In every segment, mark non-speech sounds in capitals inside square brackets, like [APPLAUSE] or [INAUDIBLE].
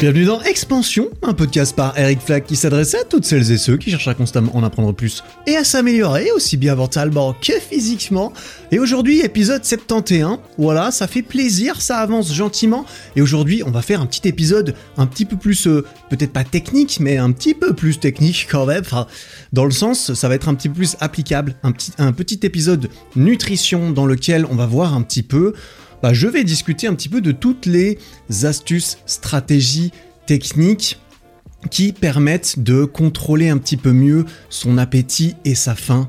Bienvenue dans Expansion, un podcast par Eric Flack qui s'adresse à toutes celles et ceux qui cherchent à constamment en apprendre plus et à s'améliorer aussi bien mentalement que physiquement. Et aujourd'hui, épisode 71. Voilà, ça fait plaisir, ça avance gentiment. Et aujourd'hui, on va faire un petit épisode un petit peu plus, euh, peut-être pas technique, mais un petit peu plus technique quand même. Dans le sens, ça va être un petit peu plus applicable. Un petit, un petit épisode nutrition dans lequel on va voir un petit peu bah, je vais discuter un petit peu de toutes les astuces, stratégies, techniques qui permettent de contrôler un petit peu mieux son appétit et sa faim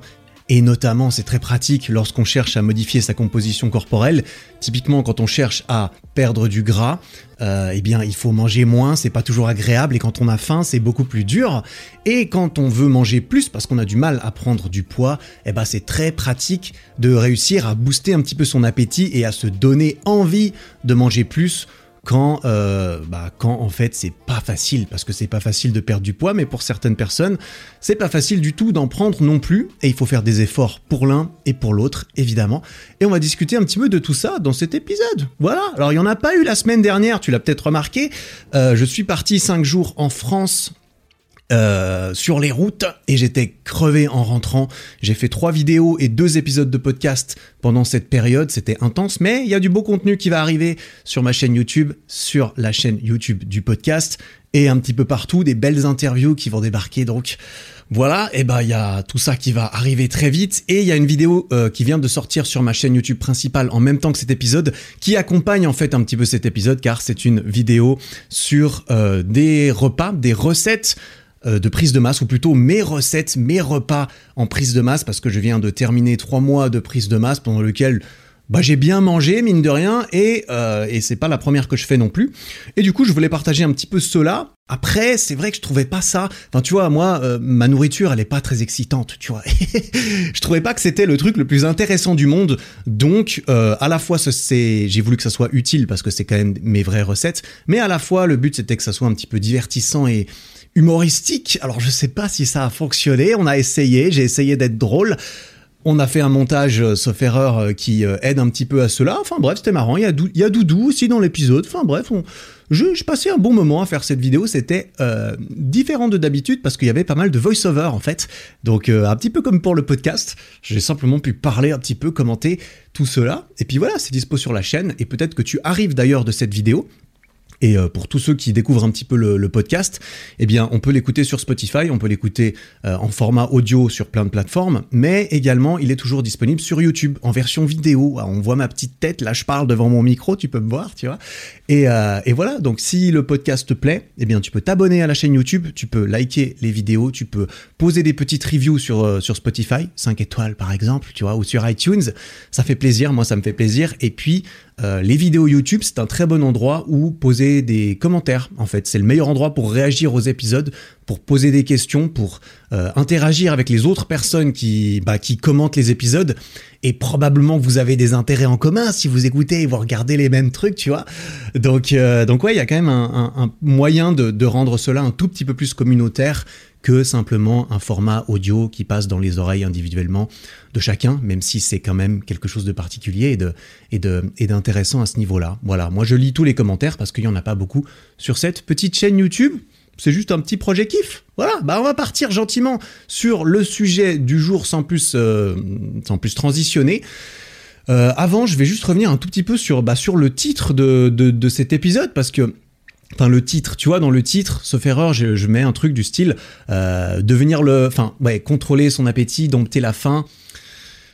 et notamment, c'est très pratique lorsqu'on cherche à modifier sa composition corporelle. Typiquement, quand on cherche à perdre du gras, euh, eh bien, il faut manger moins, c'est pas toujours agréable. Et quand on a faim, c'est beaucoup plus dur. Et quand on veut manger plus, parce qu'on a du mal à prendre du poids, eh ben, c'est très pratique de réussir à booster un petit peu son appétit et à se donner envie de manger plus quand, euh, bah, quand en fait c'est pas facile, parce que c'est pas facile de perdre du poids, mais pour certaines personnes, c'est pas facile du tout d'en prendre non plus, et il faut faire des efforts pour l'un et pour l'autre, évidemment. Et on va discuter un petit peu de tout ça dans cet épisode. Voilà, alors il y en a pas eu la semaine dernière, tu l'as peut-être remarqué, euh, je suis parti 5 jours en France euh, sur les routes et j'étais crevé en rentrant. J'ai fait trois vidéos et deux épisodes de podcast pendant cette période. C'était intense, mais il y a du beau contenu qui va arriver sur ma chaîne YouTube, sur la chaîne YouTube du podcast et un petit peu partout des belles interviews qui vont débarquer. Donc voilà, et ben il y a tout ça qui va arriver très vite et il y a une vidéo euh, qui vient de sortir sur ma chaîne YouTube principale en même temps que cet épisode qui accompagne en fait un petit peu cet épisode car c'est une vidéo sur euh, des repas, des recettes de prise de masse, ou plutôt mes recettes, mes repas en prise de masse, parce que je viens de terminer trois mois de prise de masse pendant lequel bah, j'ai bien mangé, mine de rien, et, euh, et c'est pas la première que je fais non plus. Et du coup, je voulais partager un petit peu cela. Après, c'est vrai que je trouvais pas ça. Enfin, tu vois, moi, euh, ma nourriture, elle est pas très excitante, tu vois. [LAUGHS] je trouvais pas que c'était le truc le plus intéressant du monde. Donc, euh, à la fois, c'est, j'ai voulu que ça soit utile parce que c'est quand même mes vraies recettes, mais à la fois, le but c'était que ça soit un petit peu divertissant et humoristique. Alors je sais pas si ça a fonctionné, on a essayé, j'ai essayé d'être drôle. On a fait un montage, euh, sauf erreur, euh, qui euh, aide un petit peu à cela. Enfin bref, c'était marrant. Il y, a Doudou aussi dans l'épisode. Enfin bref, on... je, passais un bon moment à faire cette vidéo. C'était différent de d'habitude parce qu'il y avait pas mal de voice-over en fait. Donc un petit peu comme pour le podcast. J'ai simplement pu parler un petit peu, commenter tout cela. Et puis voilà, c'est dispo sur la chaîne. Et peut-être que tu arrives d'ailleurs de cette vidéo. Et euh, pour tous ceux qui découvrent un petit peu le, podcast, eh bien, on peut l'écouter sur Spotify, on peut l'écouter euh, en format audio sur plein de plateformes, mais également, il est toujours disponible sur YouTube en version vidéo. Ah, on voit ma petite tête, là, je parle devant mon micro, tu peux me voir, tu vois. Et, euh, et voilà, donc si le podcast te plaît, eh bien, tu peux t'abonner à la chaîne YouTube, tu peux liker les vidéos, tu peux poser des petites reviews sur, sur Spotify, 5 étoiles par exemple, tu vois, ou sur iTunes. Ça fait plaisir, moi, ça me fait plaisir. Et puis, euh, les vidéos YouTube, c'est un très bon endroit où poser des commentaires. En fait, c'est le meilleur endroit pour réagir aux épisodes, pour poser des questions, pour euh, interagir avec les autres personnes qui, bah, qui commentent les épisodes. Et probablement vous avez des intérêts en commun si vous écoutez et vous regardez les mêmes trucs, tu vois. Donc, euh, donc ouais, il y a quand même un, un, moyen de, de rendre cela un tout petit peu plus communautaire que simplement un format audio qui passe dans les oreilles individuellement de chacun, même si c'est quand même quelque chose de particulier et de et de et d'intéressant à ce niveau-là. Voilà, moi je lis tous les commentaires parce qu'il y en a pas beaucoup sur cette petite chaîne YouTube. C'est juste un petit projet kiff. Voilà, bah on va partir gentiment sur le sujet du jour sans plus euh, sans plus transitionner. Euh, avant, je vais juste revenir un tout petit peu sur bah, sur le titre de, de, de cet épisode parce que Enfin, le titre, tu vois, dans le titre, sauf erreur, je, je mets un truc du style euh, devenir le, enfin, ouais, contrôler son appétit, dompter la faim.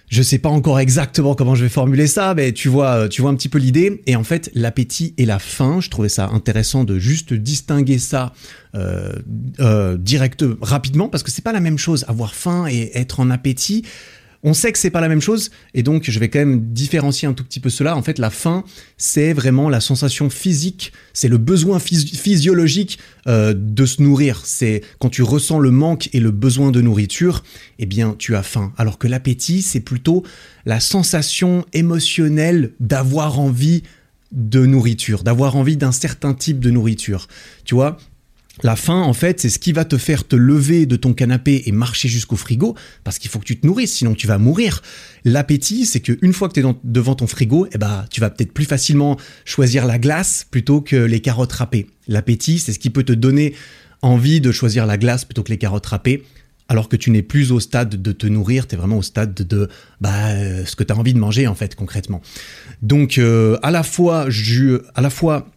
Je sais pas encore exactement comment je vais formuler ça, mais tu vois, tu vois un petit peu l'idée. Et en fait, l'appétit et la faim, je trouvais ça intéressant de juste distinguer ça euh, euh, direct, rapidement, parce que c'est pas la même chose avoir faim et être en appétit. On sait que c'est pas la même chose, et donc je vais quand même différencier un tout petit peu cela. En fait, la faim, c'est vraiment la sensation physique, c'est le besoin physiologique euh, de se nourrir. C'est quand tu ressens le manque et le besoin de nourriture, eh bien, tu as faim. Alors que l'appétit, c'est plutôt la sensation émotionnelle d'avoir envie de nourriture, d'avoir envie d'un certain type de nourriture. Tu vois, La faim, en fait, c'est ce qui va te faire te lever de ton canapé et marcher jusqu'au frigo, parce qu'il faut que tu te nourrisses, sinon tu vas mourir. L'appétit, c'est qu'une fois que tu es devant ton frigo, eh ben, tu vas peut-être plus facilement choisir la glace plutôt que les carottes râpées. L'appétit, c'est ce qui peut te donner envie de choisir la glace plutôt que les carottes râpées, alors que tu n'es plus au stade de te nourrir, tu es vraiment au stade de bah, ce que tu as envie de manger, en fait, concrètement. Donc, euh, à la fois, je, à la fois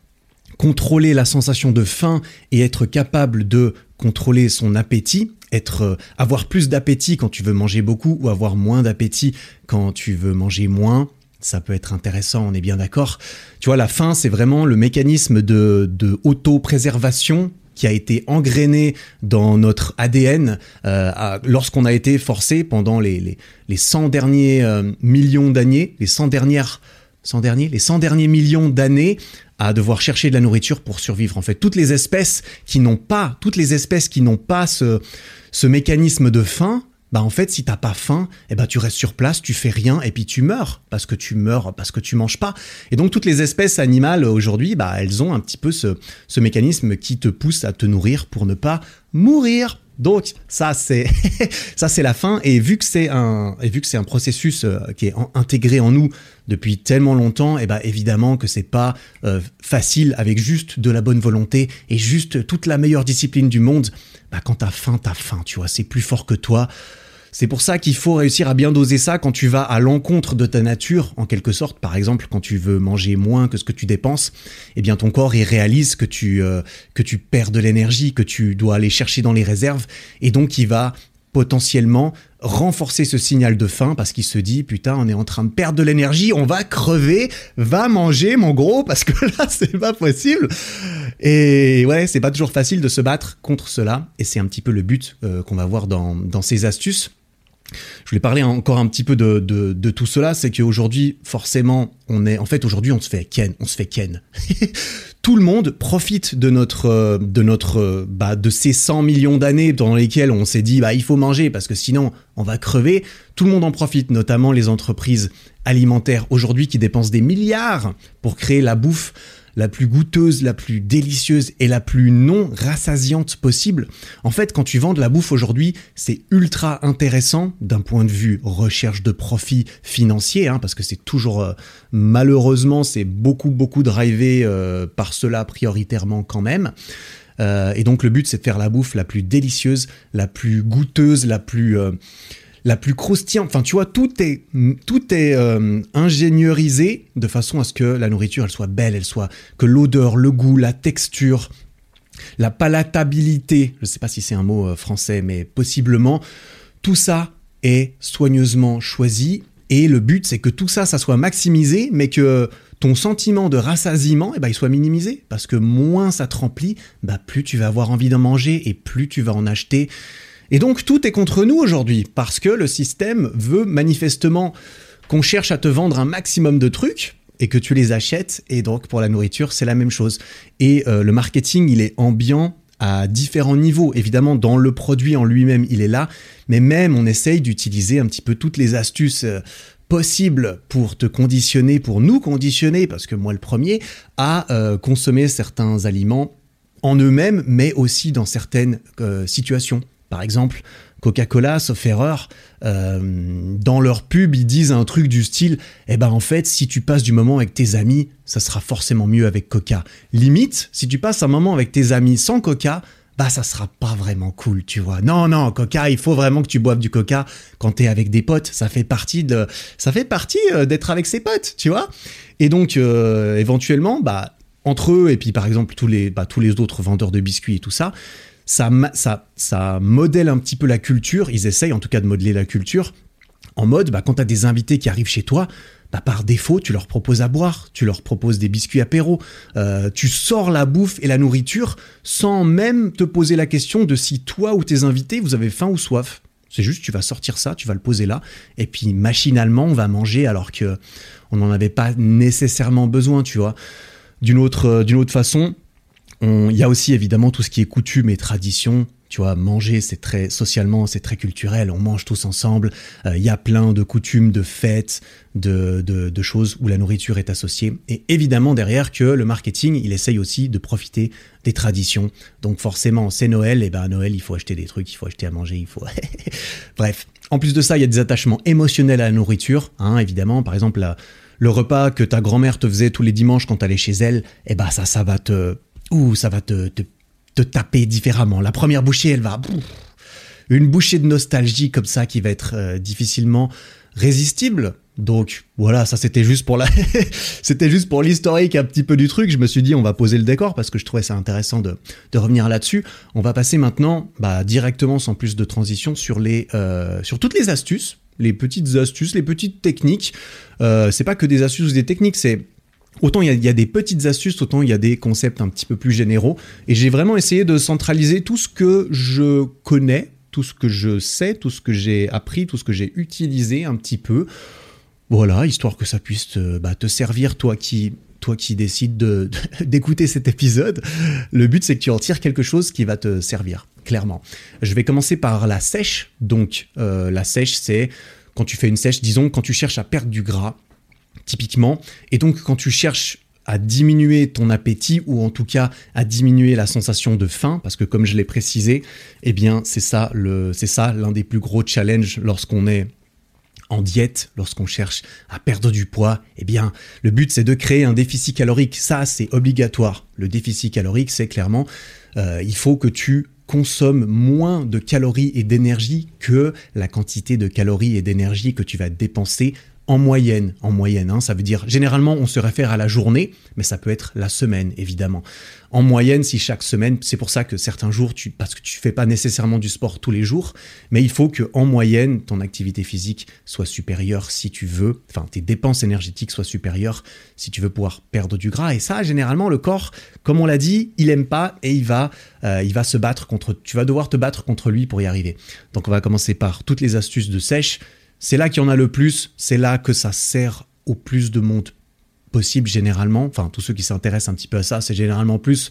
contrôler la sensation de faim et être capable de contrôler son appétit, être euh, avoir plus d'appétit quand tu veux manger beaucoup ou avoir moins d'appétit quand tu veux manger moins. Ça peut être intéressant, on est bien d'accord. Tu vois, la faim, c'est vraiment le mécanisme de, de auto-préservation qui a été engrainé dans notre ADN euh, lorsqu'on a été forcé pendant les, les, les 100 derniers euh, millions d'années, les 100 dernières 100 derniers, les 100 derniers millions d'années à devoir chercher de la nourriture pour survivre. En fait, toutes les espèces qui n'ont pas, toutes les espèces qui n'ont pas ce, ce mécanisme de faim, bah en fait si t'as pas faim, eh ben tu restes sur place, tu fais rien et puis tu meurs parce que tu meurs parce que tu manges pas. Et donc toutes les espèces animales aujourd'hui, bah elles ont un petit peu ce, ce mécanisme qui te pousse à te nourrir pour ne pas mourir. Donc ça c'est [LAUGHS] ça c'est la fin et vu que c'est un et vu que c'est un processus euh, qui est intégré en nous depuis tellement longtemps, et eh ben évidemment que c'est pas euh, facile avec juste de la bonne volonté et juste toute la meilleure discipline du monde. Bah quand t'as faim, t'as faim, tu vois, c'est plus fort que toi. C'est pour ça qu'il faut réussir à bien doser ça quand tu vas à l'encontre de ta nature, en quelque sorte. Par exemple, quand tu veux manger moins que ce que tu dépenses, eh bien ton corps il réalise que tu euh, que tu perds de l'énergie, que tu dois aller chercher dans les réserves, et donc il va potentiellement renforcer ce signal de faim parce qu'il se dit putain on est en train de perdre de l'énergie on va crever va manger mon gros parce que là [LAUGHS] c'est pas possible. Et ouais c'est pas toujours facile de se battre contre cela. Et c'est un petit peu le but euh, qu'on va voir dans, dans ces astuces je voulais parler encore un petit peu de, tout cela, c'est qu'aujourd'hui, forcément, on est, en fait, aujourd'hui, on se fait ken, on se fait ken. [LAUGHS] tout le monde profite de notre, de notre, bah, de ces 100 millions d'années dans lesquelles on s'est dit, bah, il faut manger parce que sinon, on va crever. Tout le monde en profite, notamment les entreprises alimentaires aujourd'hui qui dépensent des milliards pour créer la bouffe la plus goûteuse, la plus délicieuse et la plus non rassasiante possible. En fait, quand tu vends de la bouffe aujourd'hui, c'est ultra intéressant d'un point de vue recherche de profit financier, hein, parce que c'est toujours, euh, malheureusement, c'est beaucoup, beaucoup drivé euh, par cela prioritairement quand même. Euh, et donc le but, c'est de faire la bouffe la plus délicieuse, la plus goûteuse, la plus la plus croustillante. Enfin, tu vois, tout est, tout est euh, ingénieurisé de façon à ce que la nourriture, elle soit belle, elle soit que l'odeur, le goût, la texture, la palatabilité, je ne sais pas si c'est un mot euh, français, mais possiblement, tout ça est soigneusement choisi. Et le but, c'est que tout ça, ça soit maximisé, mais que ton sentiment de rassasiement, eh ben, il soit minimisé. Parce que moins ça te remplit, bah, plus tu vas avoir envie d'en manger et plus tu vas en acheter. Et donc tout est contre nous aujourd'hui, parce que le système veut manifestement qu'on cherche à te vendre un maximum de trucs et que tu les achètes, et donc pour la nourriture, c'est la même chose. Et euh, le marketing, il est ambiant à différents niveaux. Évidemment, dans le produit en lui-même, il est là, mais même on essaye d'utiliser un petit peu toutes les astuces euh, possibles pour te conditionner, pour nous conditionner, parce que moi le premier, à euh, consommer certains aliments en eux-mêmes, mais aussi dans certaines situations. Par exemple, Coca-Cola, sauf erreur, euh, dans leur pub, ils disent un truc du style Eh ben en fait, si tu passes du moment avec tes amis, ça sera forcément mieux avec Coca. Limite, si tu passes un moment avec tes amis sans Coca, bah ça sera pas vraiment cool, tu vois. Non, non, Coca, il faut vraiment que tu boives du Coca quand t'es avec des potes. Ça fait partie de, ça fait partie euh, d'être avec ses potes, tu vois. Et donc, euh, éventuellement, bah entre eux et puis par exemple tous les, bah, tous les autres vendeurs de biscuits et tout ça, ça, modèle un petit peu la culture, ils essayent en tout cas de modeler la culture, en mode, bah, quand tu as des invités qui arrivent chez toi, bah, par défaut, tu leur proposes à boire, tu leur proposes des biscuits apéro, euh, tu sors la bouffe et la nourriture sans même te poser la question de si toi ou tes invités, vous avez faim ou soif. C'est juste, tu vas sortir ça, tu vas le poser là, et puis machinalement, on va manger alors que on n'en avait pas nécessairement besoin, tu vois. D'une autre, d'une autre façon, il y a aussi évidemment tout ce qui est coutume et tradition. Tu vois, manger, c'est très socialement, c'est très culturel. On mange tous ensemble. Euh, Il y a plein de coutumes, de fêtes, de, de, choses où la nourriture est associée. Et évidemment, derrière, que le marketing, il essaye aussi de profiter des traditions. Donc forcément, c'est Noël. Et ben à Noël, il faut acheter des trucs, il faut acheter à manger, il faut. [LAUGHS] Bref. En plus de ça, il y a des attachements émotionnels à la nourriture. Hein, évidemment, par exemple, le repas que ta grand-mère te faisait tous les dimanches quand t'allais chez elle, eh ben ça, ça va te, ouh, ça va te, te te taper différemment. La première bouchée, elle va... Une bouchée de nostalgie comme ça qui va être euh, difficilement résistible. Donc voilà, ça c'était juste pour la, [LAUGHS] c'était juste pour l'historique un petit peu du truc. Je me suis dit on va poser le décor parce que je trouvais ça intéressant de, de revenir là-dessus. On va passer maintenant bah, directement sans plus de transition sur les, euh, sur toutes les astuces, les petites astuces, les petites techniques. Euh, c'est pas que des astuces ou des techniques, c'est Autant il y, a des petites astuces, autant il y a des concepts un petit peu plus généraux. Et j'ai vraiment essayé de centraliser tout ce que je connais, tout ce que je sais, tout ce que j'ai appris, tout ce que j'ai utilisé un petit peu. Voilà, histoire que ça puisse te, bah, servir, toi qui, toi qui décides de, [LAUGHS] d'écouter cet épisode. Le but, c'est que tu en tires quelque chose qui va te servir, clairement. Je vais commencer par la sèche. Donc, euh, la sèche, c'est quand tu fais une sèche, disons, quand tu cherches à perdre du gras, typiquement. Et donc, quand tu cherches à diminuer ton appétit ou en tout cas à diminuer la sensation de faim parce que comme je l'ai précisé, eh bien c'est ça le c'est ça l'un des plus gros challenges lorsqu'on est en diète, lorsqu'on cherche à perdre du poids, eh bien, le but c'est de créer un déficit calorique. Ça, c'est obligatoire. Le déficit calorique, c'est clairement, euh, il faut que tu consommes moins de calories et d'énergie que la quantité de calories et d'énergie que tu vas dépenser en moyenne, en moyenne, hein, ça veut dire généralement on se réfère à la journée, mais ça peut être la semaine évidemment. En moyenne, si chaque semaine, c'est pour ça que certains jours, parce que tu fais pas nécessairement du sport tous les jours, mais il faut que en moyenne ton activité physique soit supérieure si tu veux, enfin tes dépenses énergétiques soient supérieures si tu veux pouvoir perdre du gras. Et ça, généralement, le corps, comme on l'a dit, il aime pas et il va, euh, il va se battre contre. Tu vas devoir te battre contre lui pour y arriver. Donc on va commencer par toutes les astuces de sèche c'est là qu'il y en a le plus, c'est là que ça sert au plus de monde possible généralement. Enfin, tous ceux qui s'intéressent un petit peu à ça, c'est généralement plus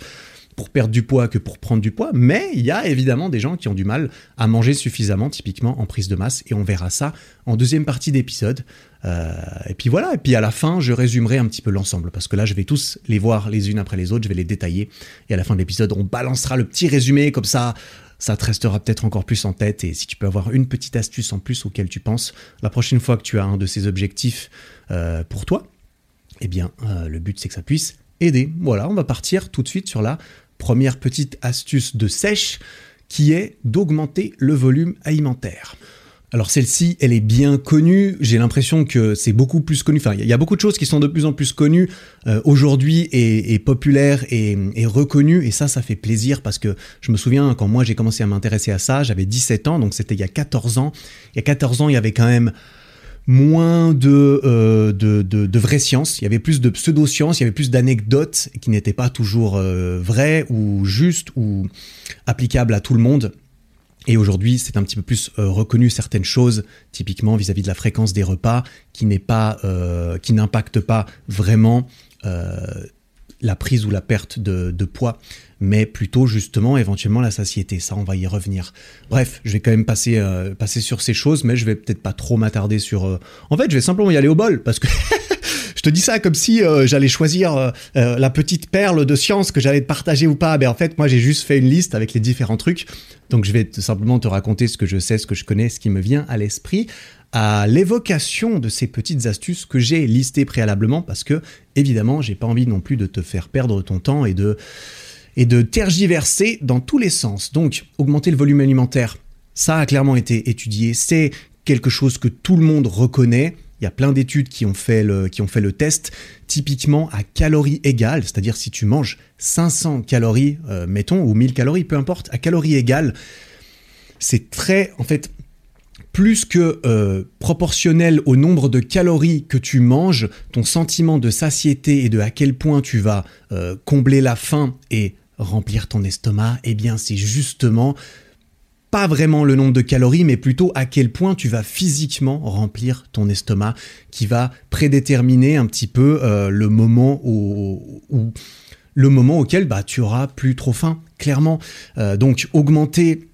pour perdre du poids que pour prendre du poids, mais il y a évidemment des gens qui ont du mal à manger suffisamment, typiquement en prise de masse, et on verra ça en deuxième partie d'épisode. Euh, et puis voilà, et puis à la fin, je résumerai un petit peu l'ensemble, parce que là, je vais tous les voir les unes après les autres, je vais les détailler, et à la fin de l'épisode, on balancera le petit résumé, comme ça, ça te restera peut-être encore plus en tête et si tu peux avoir une petite astuce en plus auquel tu penses la prochaine fois que tu as un de ces objectifs euh, pour toi, eh bien euh, le but c'est que ça puisse aider. Voilà, on va partir tout de suite sur la première petite astuce de sèche qui est d'augmenter le volume alimentaire. Alors celle-ci, elle est bien connue. J'ai l'impression que c'est beaucoup plus connu. Enfin, il y a beaucoup de choses qui sont de plus en plus connues euh, aujourd'hui et, populaires et, reconnues. Et ça, ça fait plaisir parce que je me souviens quand moi j'ai commencé à m'intéresser à ça, j'avais 17 ans, donc c'était il y a 14 ans. Il y a 14 ans, il y avait quand même moins de, euh, de, de vraies sciences, il y avait plus de pseudo-sciences, il y avait plus d'anecdotes qui n'étaient pas toujours euh, vraies ou justes ou applicables à tout le monde. Et aujourd'hui, c'est un petit peu plus euh, reconnu certaines choses, typiquement vis-à-vis de la fréquence des repas, qui n'est pas, euh, qui n'impacte pas vraiment euh, la prise ou la perte de, de, poids, mais plutôt justement éventuellement la satiété. Ça, on va y revenir. Bref, je vais quand même passer, passer sur ces choses, mais je vais peut-être pas trop m'attarder sur. En fait, je vais simplement y aller au bol parce que. [LAUGHS] te dis ça comme si euh, j'allais choisir euh, euh, la petite perle de science que j'allais te partager ou pas. Mais en fait, moi, j'ai juste fait une liste avec les différents trucs. Donc, je vais simplement te raconter ce que je sais, ce que je connais, ce qui me vient à l'esprit à l'évocation de ces petites astuces que j'ai listées préalablement parce que, évidemment, j'ai pas envie non plus de te faire perdre ton temps et de, et de tergiverser dans tous les sens. Donc, augmenter le volume alimentaire, ça a clairement été étudié. C'est quelque chose que tout le monde reconnaît. Il y a plein d'études qui, ont fait le, test, typiquement à calories égales, c'est-à-dire si tu manges 500 calories, euh, mettons, ou 1000 calories, peu importe, à calories égales, c'est très, en fait, plus que euh, proportionnel au nombre de calories que tu manges, ton sentiment de satiété et de à quel point tu vas euh, combler la faim et remplir ton estomac, eh bien c'est justement pas vraiment le nombre de calories, mais plutôt à quel point tu vas physiquement remplir ton estomac, qui va prédéterminer un petit peu euh, le moment le moment auquel bah, tu auras plus trop faim, clairement. Euh, donc augmenter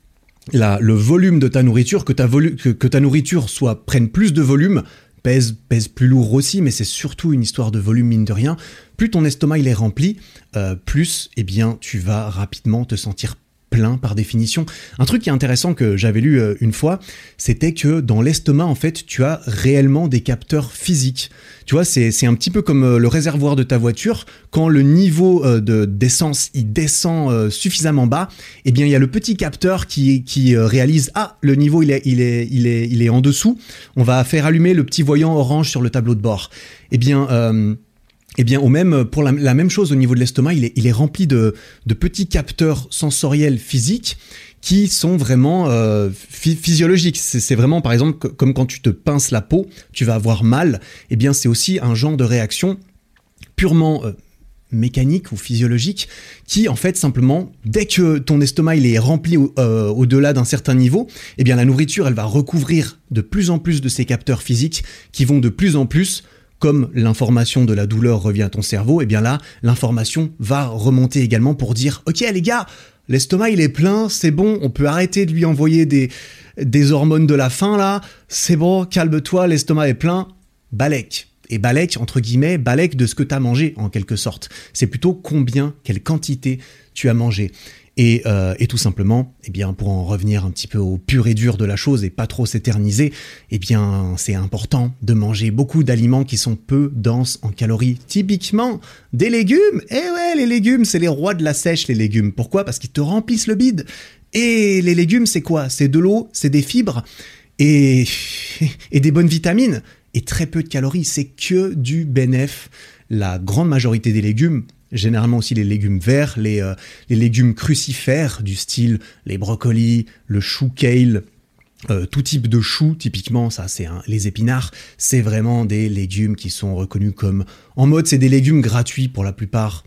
la, le volume de ta nourriture, que ta, que, que ta nourriture soit prenne plus de volume, pèse, pèse plus lourd aussi, mais c'est surtout une histoire de volume mine de rien. Plus ton estomac il est rempli, euh, plus eh bien tu vas rapidement te sentir plein par définition. Un truc qui est intéressant que j'avais lu euh, une fois, c'était que dans l'estomac, en fait, tu as réellement des capteurs physiques. Tu vois, c'est un petit peu comme euh, le réservoir de ta voiture. Quand le niveau euh, de d'essence il descend suffisamment bas, eh bien, il y a le petit capteur qui, qui réalise ah le niveau il est il est il est il est en dessous. On va faire allumer le petit voyant orange sur le tableau de bord. Eh bien eh bien, même, pour la, même chose au niveau de l'estomac, il est, rempli de, de, petits capteurs sensoriels physiques qui sont vraiment euh, physiologiques. C'est vraiment, par exemple, comme quand tu te pinces la peau, tu vas avoir mal. Eh bien, c'est aussi un genre de réaction purement euh, mécanique ou physiologique qui, en fait, simplement, dès que ton estomac il est rempli euh, au-delà d'un certain niveau, eh bien, la nourriture, elle va recouvrir de plus en plus de ces capteurs physiques qui vont de plus en plus comme l'information de la douleur revient à ton cerveau, et eh bien là, l'information va remonter également pour dire Ok, les gars, l'estomac il est plein, c'est bon, on peut arrêter de lui envoyer des, des hormones de la faim là, c'est bon, calme-toi, l'estomac est plein, balek. Et balek, entre guillemets, balek de ce que tu as mangé en quelque sorte. C'est plutôt combien, quelle quantité tu as mangé. Euh, et, tout simplement, eh bien, pour en revenir un petit peu au pur et dur de la chose et pas trop s'éterniser, eh bien, c'est important de manger beaucoup d'aliments qui sont peu denses en calories. Typiquement, des légumes. Eh ouais, les légumes, c'est les rois de la sèche, les légumes. Pourquoi? Parce qu'ils te remplissent le bide. Et les légumes, c'est quoi? C'est de l'eau, c'est des fibres et, [LAUGHS] et des bonnes vitamines et très peu de calories. C'est que du bénéf. La grande majorité des légumes généralement aussi les légumes verts, les, euh, les légumes crucifères du style les brocolis, le chou kale, euh, tout type de chou, typiquement, ça c'est les épinards, c'est vraiment des légumes qui sont reconnus comme en mode, c'est des légumes gratuits pour la plupart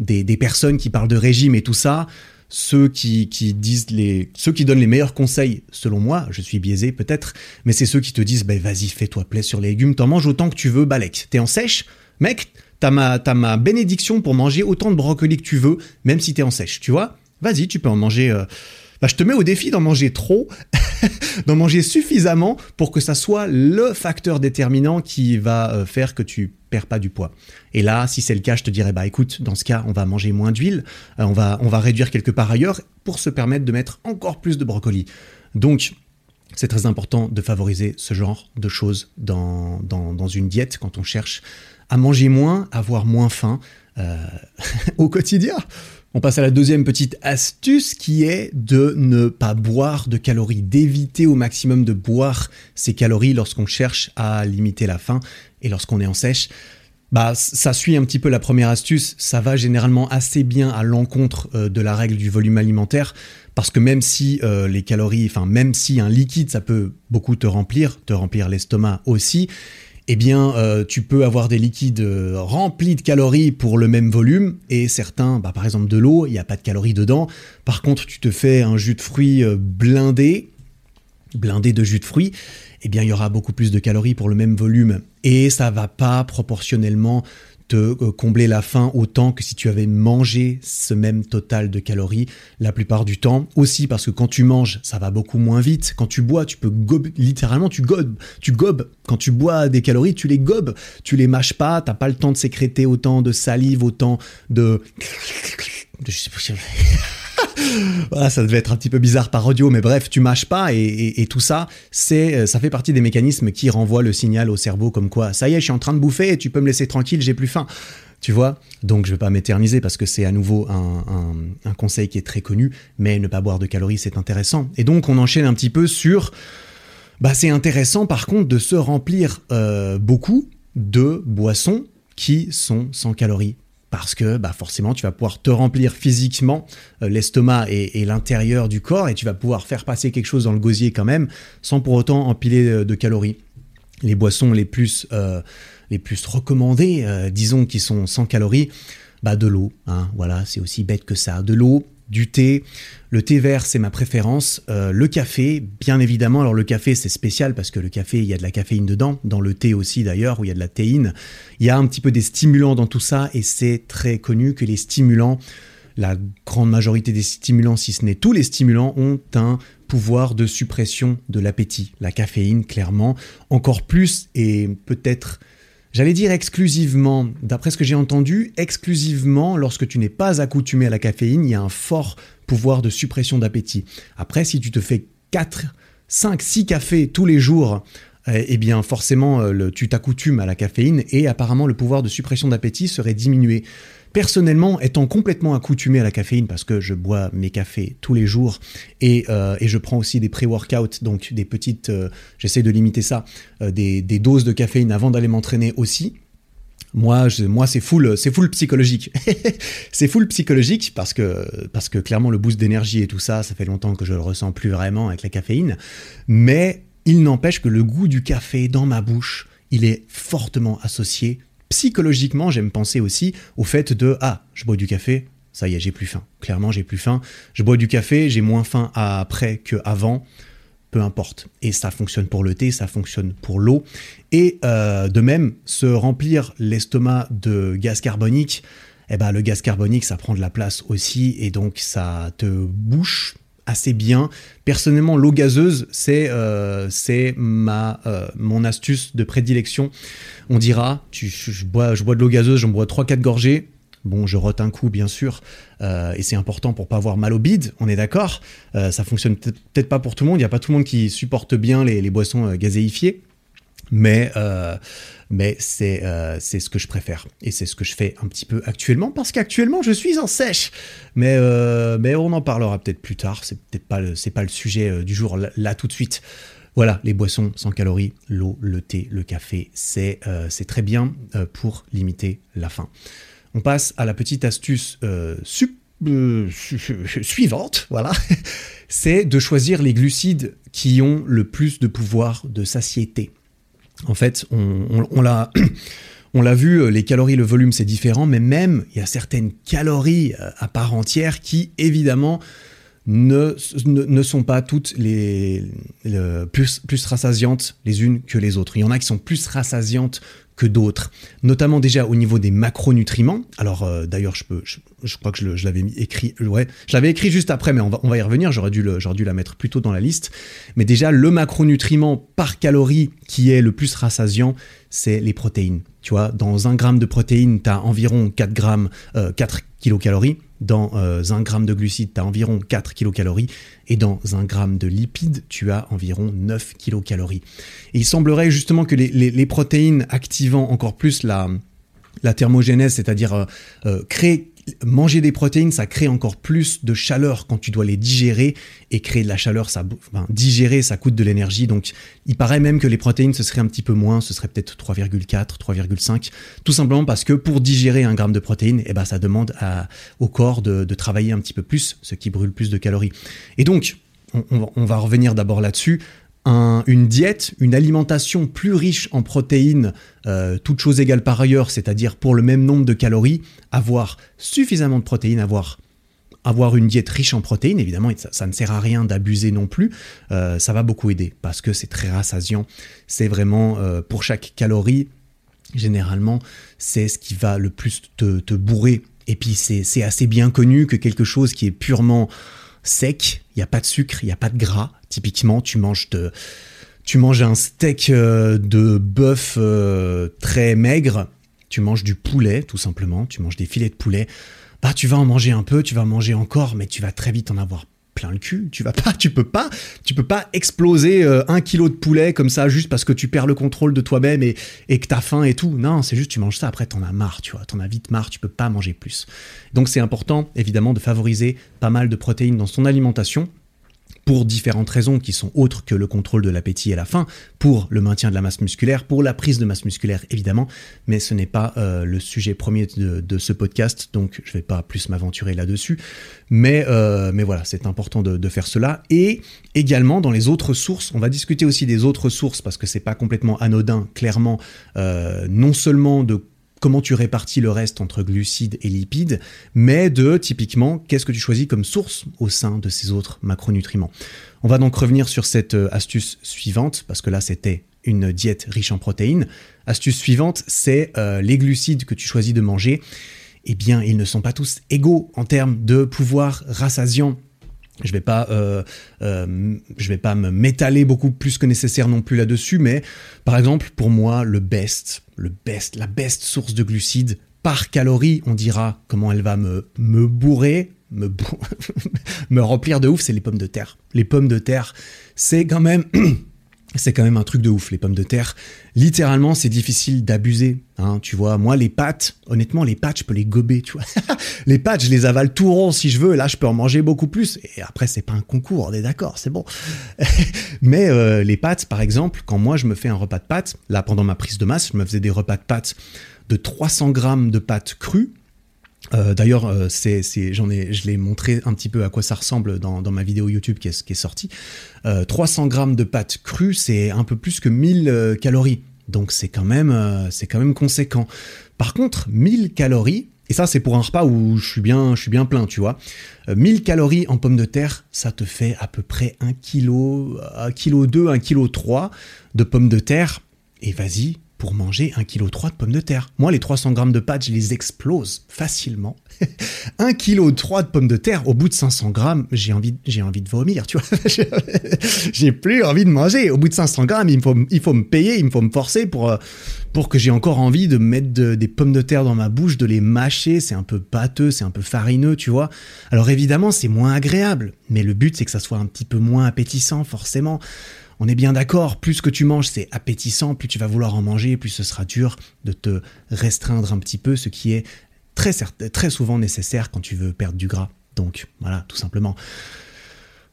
des, personnes qui parlent de régime et tout ça. Ceux qui, disent les, ceux qui donnent les meilleurs conseils, selon moi, je suis biaisé peut-être, mais c'est ceux qui te disent, ben vas-y, fais-toi plaisir sur les légumes, t'en manges autant que tu veux, balek. T'es en sèche, mec, T'as ma, ma bénédiction pour manger autant de brocolis que tu veux, même si t'es en sèche, tu vois? Vas-y, tu peux en manger... Euh, bah, je te mets au défi d'en manger trop, [LAUGHS] d'en manger suffisamment pour que ça soit le facteur déterminant qui va euh, faire que tu perds pas du poids. Et là, si c'est le cas, je te dirais bah écoute, dans ce cas, on va manger moins d'huile, euh, on va on va réduire quelque part ailleurs pour se permettre de mettre encore plus de brocolis. Donc c'est très important de favoriser ce genre de choses dans, dans, dans une diète quand on cherche à manger moins, avoir moins faim euh, [LAUGHS] au quotidien. On passe à la deuxième petite astuce qui est de ne pas boire de calories, d'éviter au maximum de boire ces calories lorsqu'on cherche à limiter la faim et lorsqu'on est en sèche. Bah, ça suit un petit peu la première astuce, ça va généralement assez bien à l'encontre euh, de la règle du volume alimentaire, parce que même si euh, les calories, enfin même si un liquide, ça peut beaucoup te remplir, te remplir l'estomac aussi, eh bien, euh, tu peux avoir des liquides euh, remplis de calories pour le même volume, et certains, bah, par exemple de l'eau, il n'y a pas de calories dedans. Par contre, tu te fais un jus de fruits euh, blindé, blindé de jus de fruits, eh bien, il y aura beaucoup plus de calories pour le même volume, et ça va pas proportionnellement te euh, combler la faim autant que si tu avais mangé ce même total de calories la plupart du temps. Aussi parce que quand tu manges, ça va beaucoup moins vite. Quand tu bois, tu peux gober, littéralement, tu gobes, tu gobes. Quand tu bois des calories, tu les gobes. Tu les mâches pas, t'as pas le temps de sécréter autant de salive, autant de... voilà, ça devait être un petit peu bizarre par audio, mais bref, tu mâches pas et, tout ça, c'est, euh, ça fait partie des mécanismes qui renvoient le signal au cerveau comme quoi, ça y est, je suis en train de bouffer et tu peux me laisser tranquille, j'ai plus faim. Tu vois? Donc je vais pas m'éterniser parce que c'est à nouveau un, conseil qui est très connu, mais ne pas boire de calories, c'est intéressant. Et donc on enchaîne un petit peu sur... Bah c'est intéressant par contre de se remplir euh, beaucoup de boissons qui sont sans calories parce que bah forcément tu vas pouvoir te remplir physiquement euh, l'estomac et, l'intérieur du corps et tu vas pouvoir faire passer quelque chose dans le gosier quand même sans pour autant empiler euh, de, calories. Les boissons les plus, euh, les plus recommandées, disons qui sont sans calories, bah de l'eau, hein, voilà, c'est aussi bête que ça, de l'eau du thé. Le thé vert, c'est ma préférence. Euh, le café, bien évidemment. Alors le café, c'est spécial parce que le café, il y a de la caféine dedans. Dans le thé aussi, d'ailleurs, où il y a de la théine. Il y a un petit peu des stimulants dans tout ça et c'est très connu que les stimulants, la grande majorité des stimulants, si ce n'est tous les stimulants, ont un pouvoir de suppression de l'appétit. La caféine, clairement, encore plus et peut-être J'allais dire exclusivement, d'après ce que j'ai entendu, exclusivement lorsque tu n'es pas accoutumé à la caféine, il y a un fort pouvoir de suppression d'appétit. Après, si tu te fais 4, 5, 6 cafés tous les jours, eh, eh bien forcément euh, tu t'accoutumes à la caféine et apparemment le pouvoir de suppression d'appétit serait diminué. Personnellement, étant complètement accoutumé à la caféine parce que je bois mes cafés tous les jours et, euh, je prends aussi des pré-workouts, donc des petites, euh, j'essaie de limiter ça, euh, des, doses de caféine avant d'aller m'entraîner aussi. Moi, moi c'est full, c'est full psychologique. [LAUGHS] c'est full psychologique parce que, parce que clairement le boost d'énergie et tout ça, ça fait longtemps que je le ressens plus vraiment avec la caféine. Mais il n'empêche que le goût du café dans ma bouche, il est fortement associé psychologiquement, j'aime penser aussi au fait de ah, je bois du café, ça y est, j'ai plus faim. Clairement, j'ai plus faim. Je bois du café, j'ai moins faim après qu'avant. Peu importe. Et ça fonctionne pour le thé, ça fonctionne pour l'eau. Et euh, de même, se remplir l'estomac de gaz carbonique, eh ben, le gaz carbonique, ça prend de la place aussi. Et donc, ça te bouche assez bien. Personnellement, l'eau gazeuse, c'est euh, ma euh, mon astuce de prédilection. On dira, tu, je, bois, je bois de l'eau gazeuse, j'en bois 3-4 gorgées. Bon, je rote un coup, bien sûr, euh, et c'est important pour pas avoir mal au bide, on est d'accord. ça fonctionne peut-être pas pour tout le monde, il n'y a pas tout le monde qui supporte bien les, boissons gazéifiées. Mais, mais euh, c'est ce que je préfère. Et c'est ce que je fais un petit peu actuellement, parce qu'actuellement, je suis en sèche. Mais, euh, mais on en parlera peut-être plus tard. C'est peut-être pas, le, pas le sujet du jour, là, tout de suite. Voilà, les boissons sans calories, l'eau, le thé, le café, c'est c'est très bien pour limiter la faim. On passe à la petite astuce suivante, voilà, [LAUGHS] c'est de choisir les glucides qui ont le plus de pouvoir de satiété. En fait, on, l'a... [CLEARS THROAT] On l'a vu, euh, les calories, le volume, c'est différent, mais même, il y a certaines calories euh, à part entière qui, évidemment, ne, ne, sont pas toutes les, plus, plus rassasiantes les unes que les autres. Il y en a qui sont plus rassasiantes que d'autres, notamment déjà au niveau des macronutriments. Alors euh, d'ailleurs, je je, crois que je, l'avais écrit, je l'avais écrit juste après, mais on va, y revenir. J'aurais dû, la mettre plutôt dans la liste. Mais déjà, le macronutriment par calorie qui est le plus rassasiant, c'est les protéines. Tu vois, dans un gramme de protéines, tu as environ 4 grammes, 4 kilocalories. Dans euh, un gramme de glucides, tu as environ 4 kilocalories. Et dans un gramme de lipides, tu as environ 9 kilocalories. Il semblerait justement que les, protéines activant encore plus la, la thermogénèse, c'est-à-dire euh, euh, créer manger des protéines, ça crée encore plus de chaleur quand tu dois les digérer et créer de la chaleur, ça, digérer, ça coûte de l'énergie. Donc, il paraît même que les protéines, ce serait un petit peu moins, ce serait peut-être 3,4, 3,5, tout simplement parce que pour digérer un gramme de protéines, eh ben, ça demande au corps de, travailler un petit peu plus, ce qui brûle plus de calories. Et donc, on va revenir d'abord là-dessus une diète, une alimentation plus riche en protéines, euh, toutes choses égales par ailleurs, c'est-à-dire pour le même nombre de calories, avoir suffisamment de protéines, avoir avoir une diète riche en protéines, évidemment, ça, ne sert à rien d'abuser non plus, euh, ça va beaucoup aider parce que c'est très rassasiant. C'est vraiment euh, pour chaque calorie, généralement, c'est ce qui va le plus te, te bourrer. Et puis c'est assez bien connu que quelque chose qui est purement sec, il n'y a pas de sucre, il n'y a pas de gras. Typiquement, tu manges de, tu manges un steak euh, de bœuf euh, très maigre, tu manges du poulet tout simplement, tu manges des filets de poulet. Bah, tu vas en manger un peu, tu vas manger encore, mais tu vas très vite en avoir plein le cul. Tu vas pas, tu peux pas, tu peux pas exploser euh, un kilo de poulet comme ça juste parce que tu perds le contrôle de toi-même et, et que t'as faim et tout. Non, c'est juste tu manges ça après t'en as marre, tu vois, t'en as vite marre, tu peux pas manger plus. Donc c'est important évidemment de favoriser pas mal de protéines dans son alimentation pour différentes raisons qui sont autres que le contrôle de l'appétit et la faim, pour le maintien de la masse musculaire, pour la prise de masse musculaire évidemment, mais ce n'est pas euh, le sujet premier de, ce podcast, donc je ne vais pas plus m'aventurer là-dessus. Mais, euh, voilà, c'est important de, faire cela. Et également dans les autres sources, on va discuter aussi des autres sources parce que c'est pas complètement anodin, clairement, euh, non seulement de comment tu répartis le reste entre glucides et lipides, mais de typiquement qu'est-ce que tu choisis comme source au sein de ces autres macronutriments. On va donc revenir sur cette euh, astuce suivante, parce que là c'était une diète riche en protéines. Astuce suivante, c'est euh, les glucides que tu choisis de manger. Eh bien, ils ne sont pas tous égaux en termes de pouvoir rassasiant je vais pas, euh, euh, vais pas me m'étaler beaucoup plus que nécessaire non plus là-dessus, mais par exemple pour moi le best, le best, la best source de glucides par calorie, on dira comment elle va me me bourrer, me [LAUGHS] me remplir de ouf, c'est les pommes de terre. Les pommes de terre, c'est quand même [CLEARS THROAT] c'est quand même un truc de ouf, les pommes de terre. Littéralement, c'est difficile d'abuser. Hein, tu vois, moi, les pâtes, honnêtement, les pâtes, je peux les gober, tu vois. [LAUGHS] les pâtes, je les avale tout rond si je veux. Là, je peux en manger beaucoup plus. Et après, c'est pas un concours, on est d'accord, c'est bon. [LAUGHS] Mais euh, les pâtes, par exemple, quand moi, je me fais un repas de pâtes, là, pendant ma prise de masse, je me faisais des repas de pâtes de 300 grammes de pâtes crues euh, d'ailleurs, euh, j'en ai, je l'ai montré un petit peu à quoi ça ressemble dans, ma vidéo YouTube qui est, qui est sortie. 300 euh, grammes de pâtes crues, c'est un peu plus que 1000 calories. Donc c'est quand même, c'est quand même conséquent. Par contre, 1000 calories, et ça c'est pour un repas où je suis bien, je suis bien plein, tu vois. 1000 calories en pommes de terre, ça te fait à peu près 1 kg, 1 kg 2, 1 kg 3 de pommes de terre. Et vas-y, pour manger 1,3 kg de pommes de terre. Moi, les 300 grammes de pâtes, je les explose facilement. [LAUGHS] 1,3 kg de pommes de terre, au bout de 500 grammes, j'ai envie, j'ai envie de vomir, tu vois. [LAUGHS] j'ai plus envie de manger. Au bout de 500 grammes, il faut, il faut me payer, il faut me forcer pour, pour que j'ai encore envie de mettre des pommes de terre dans ma bouche, de les mâcher. C'est un peu pâteux, c'est un peu farineux, tu vois. Alors évidemment, c'est moins agréable, mais le but, c'est que ça soit un petit peu moins appétissant, forcément. On est bien d'accord, plus que tu manges, c'est appétissant, plus tu vas vouloir en manger, plus ce sera dur de te restreindre un petit peu, ce qui est très, très souvent nécessaire quand tu veux perdre du gras. Donc voilà, tout simplement.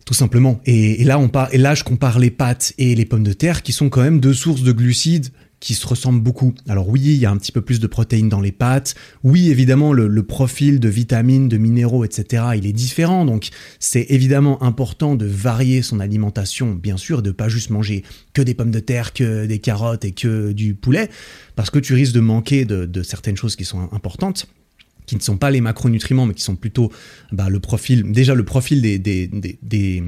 Tout simplement. Et, là, on et là, je compare les pâtes et les pommes de terre, qui sont quand même deux sources de glucides qui se ressemblent beaucoup. Alors oui, il y a un petit peu plus de protéines dans les pâtes. Oui, évidemment, le, profil de vitamines, de minéraux, etc., il est différent. Donc c'est évidemment important de varier son alimentation, bien sûr, de pas juste manger que des pommes de terre, que des carottes et que du poulet, parce que tu risques de manquer de, certaines choses qui sont importantes qui ne sont pas les macronutriments, mais qui sont plutôt bah, le profil, déjà le profil des, des, des des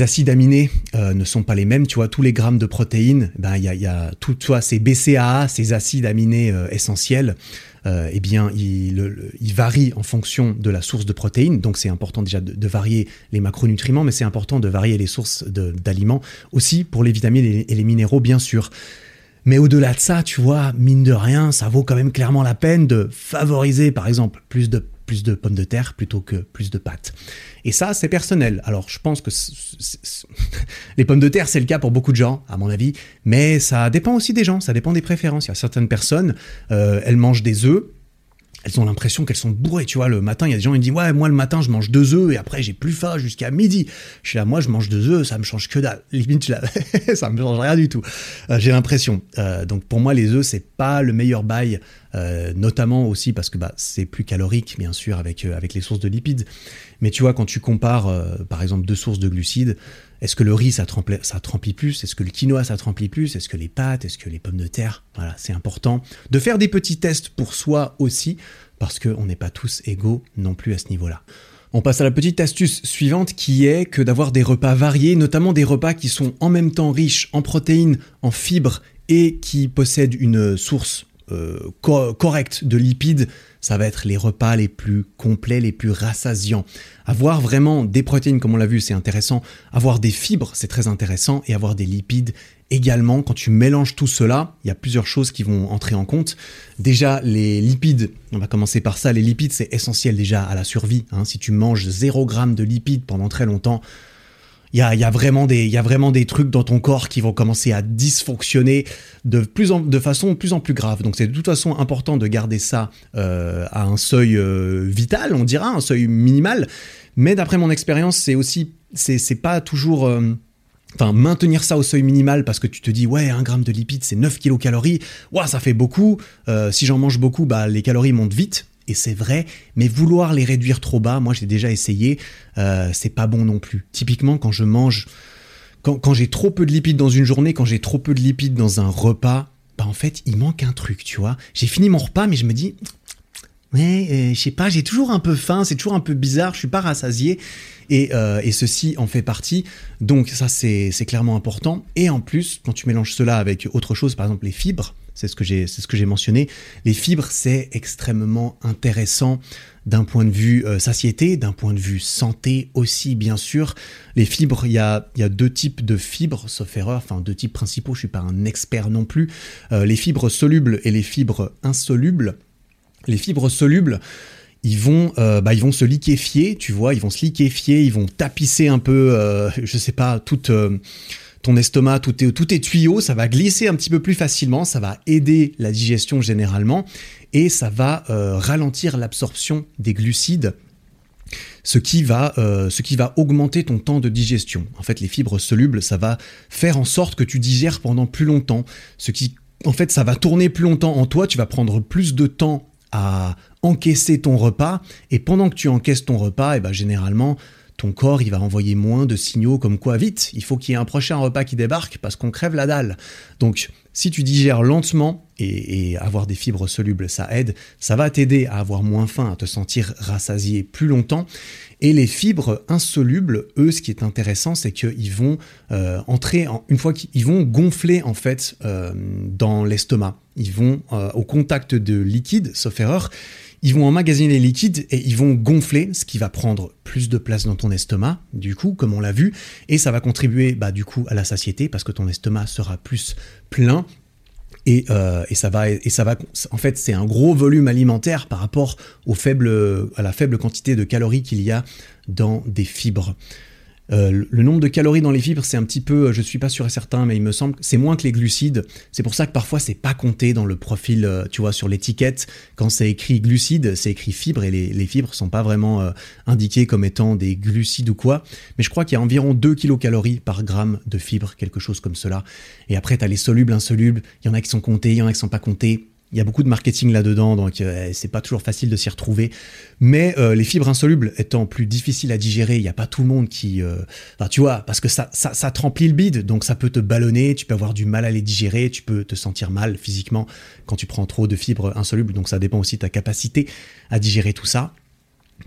acides aminés euh, ne sont pas les mêmes. Tu vois, tous les grammes de protéines, ben il y a, tout, ces BCAA, ces acides aminés euh, essentiels. Euh, eh bien, ils il varient en fonction de la source de protéines. Donc, c'est important déjà de, varier les macronutriments, mais c'est important de varier les sources d'aliments aussi pour les vitamines et les minéraux, bien sûr. Mais au-delà de ça, tu vois, mine de rien, ça vaut quand même clairement la peine de favoriser, par exemple, plus de plus de pommes de terre plutôt que plus de pâtes. Et ça, c'est personnel. Alors, je pense que [LAUGHS] les pommes de terre, c'est le cas pour beaucoup de gens, à mon avis, mais ça dépend aussi des gens, ça dépend des préférences. Il y a certaines personnes, euh, elles mangent des œufs, elles ont l'impression qu'elles sont bourrées, tu vois, le matin, il y a des gens qui disent, ouais, moi, le matin, je mange deux œufs, et après, j'ai plus faim jusqu'à midi. Je suis là, moi, je mange deux œufs, ça me change que dalle. [LAUGHS] Limite, [LAUGHS] ça me change rien du tout. Euh, j'ai l'impression. Euh, donc, pour moi, les œufs, c'est pas le meilleur bail, euh, notamment aussi parce que bah, c'est plus calorique, bien sûr, avec, avec les sources de lipides. Mais tu vois, quand tu compares, par exemple, deux sources de glucides, est-ce que le riz, ça, tremplit, plus? Est-ce que le quinoa, ça remplit plus? Est-ce que les pâtes? Est-ce que les pommes de terre? Voilà, c'est important de faire des petits tests pour soi aussi, parce qu'on n'est pas tous égaux non plus à ce niveau-là. On passe à la petite astuce suivante qui est que d'avoir des repas variés, notamment des repas qui sont en même temps riches en protéines, en fibres et qui possèdent une source euh, de lipides, ça va être les repas les plus complets, les plus rassasiants. Avoir vraiment des protéines, comme on l'a vu, c'est intéressant. Avoir des fibres, c'est très intéressant. Et avoir des lipides également. Quand tu mélanges tout cela, il y a plusieurs choses qui vont entrer en compte. Déjà, les lipides, on va commencer par ça. Les lipides, c'est essentiel déjà à la survie. Hein. Si tu manges 0 g de lipides pendant très longtemps, il y a, vraiment des, y a vraiment des trucs dans ton corps qui vont commencer à dysfonctionner de, plus de façon de plus en plus grave. Donc c'est de toute façon important de garder ça euh, à un seuil euh, vital, on dira, un seuil minimal. Mais d'après mon expérience, c'est aussi, c'est pas toujours... Euh, enfin, maintenir ça au seuil minimal parce que tu te dis, ouais, un gramme de lipides, c'est 9 kilocalories. Ouais, ça fait beaucoup. si j'en mange beaucoup, bah, les calories montent vite et c'est vrai, mais vouloir les réduire trop bas, moi j'ai déjà essayé, euh, c'est pas bon non plus. Typiquement, quand je mange, quand, j'ai trop peu de lipides dans une journée, quand j'ai trop peu de lipides dans un repas, bah en fait, il manque un truc, tu vois. J'ai fini mon repas, mais je me dis, ouais, euh, je sais pas, j'ai toujours un peu faim, c'est toujours un peu bizarre, je suis pas rassasié. Et, euh, et ceci en fait partie. Donc ça, c'est clairement important. Et en plus, quand tu mélanges cela avec autre chose, par exemple les fibres, c'est ce que j'ai ce que j'ai mentionné, les fibres, c'est extrêmement intéressant d'un point de vue euh, satiété, d'un point de vue santé aussi, bien sûr. Les fibres, il y a, y a deux types de fibres, sauf erreur, enfin deux types principaux, je suis pas un expert non plus. Euh, les fibres solubles et les fibres insolubles. Les fibres solubles, ils vont, euh, bah, ils vont se liquéfier, tu vois, ils vont se liquéfier, ils vont tapisser un peu, je sais pas, toute ton estomac, tout tes, tout tes tuyaux, ça va glisser un petit peu plus facilement, ça va aider la digestion généralement, et ça va euh, ralentir l'absorption des glucides ce qui, va, euh, ce qui va augmenter ton temps de digestion. En fait, les fibres solubles, ça va faire en sorte que tu digères pendant plus longtemps. Ce qui, en fait, ça va tourner plus longtemps en toi. Tu vas prendre plus de temps à encaisser ton repas. Et pendant que tu encaisses ton repas, et eh ben, généralement, ton corps il va envoyer moins de signaux comme quoi vite, il faut qu'il y ait un prochain repas qui débarque parce qu'on crève la dalle. Donc si tu digères lentement et, avoir des fibres solubles, ça aide, ça va t'aider à avoir moins faim, à te sentir rassasié plus longtemps. Et les fibres insolubles, eux, ce qui est intéressant, c'est qu'ils vont euh, entrer, en, une fois qu'ils vont gonfler en fait euh, dans l'estomac. Ils vont euh, au contact de liquide, sauf erreur, ils vont emmagasiner les liquides et ils vont gonfler, ce qui va prendre plus de place dans ton estomac, du coup, comme on l'a vu, et ça va contribuer, bah, du coup, à la satiété parce que ton estomac sera plus plein. Et, euh, ça va, et ça va, en fait, c'est un gros volume alimentaire par rapport à la faible quantité de calories qu'il y a dans des fibres. Euh, le nombre de calories dans les fibres, c'est un petit peu, je suis pas sûr et certain, mais il me semble que c'est moins que les glucides. C'est pour ça que parfois c'est pas compté dans le profil, euh, tu vois, sur l'étiquette. Quand c'est écrit glucides, c'est écrit fibres et les, les, fibres sont pas vraiment euh, indiquées comme étant des glucides ou quoi. Mais je crois qu'il y a environ 2 kilocalories par gramme de fibres, quelque chose comme cela. Et après, tu as les solubles, insolubles. Il y en a qui sont comptés, il y en a qui sont pas comptés. Il y a beaucoup de marketing là-dedans, donc euh, c'est pas toujours facile de s'y retrouver. Mais euh, les fibres insolubles étant plus difficiles à digérer, il n'y a pas tout le monde qui... Euh, enfin, tu vois, parce que ça, ça, ça te remplit le bide, donc ça peut te ballonner, tu peux avoir du mal à les digérer, tu peux te sentir mal physiquement quand tu prends trop de fibres insolubles, donc ça dépend aussi de ta capacité à digérer tout ça.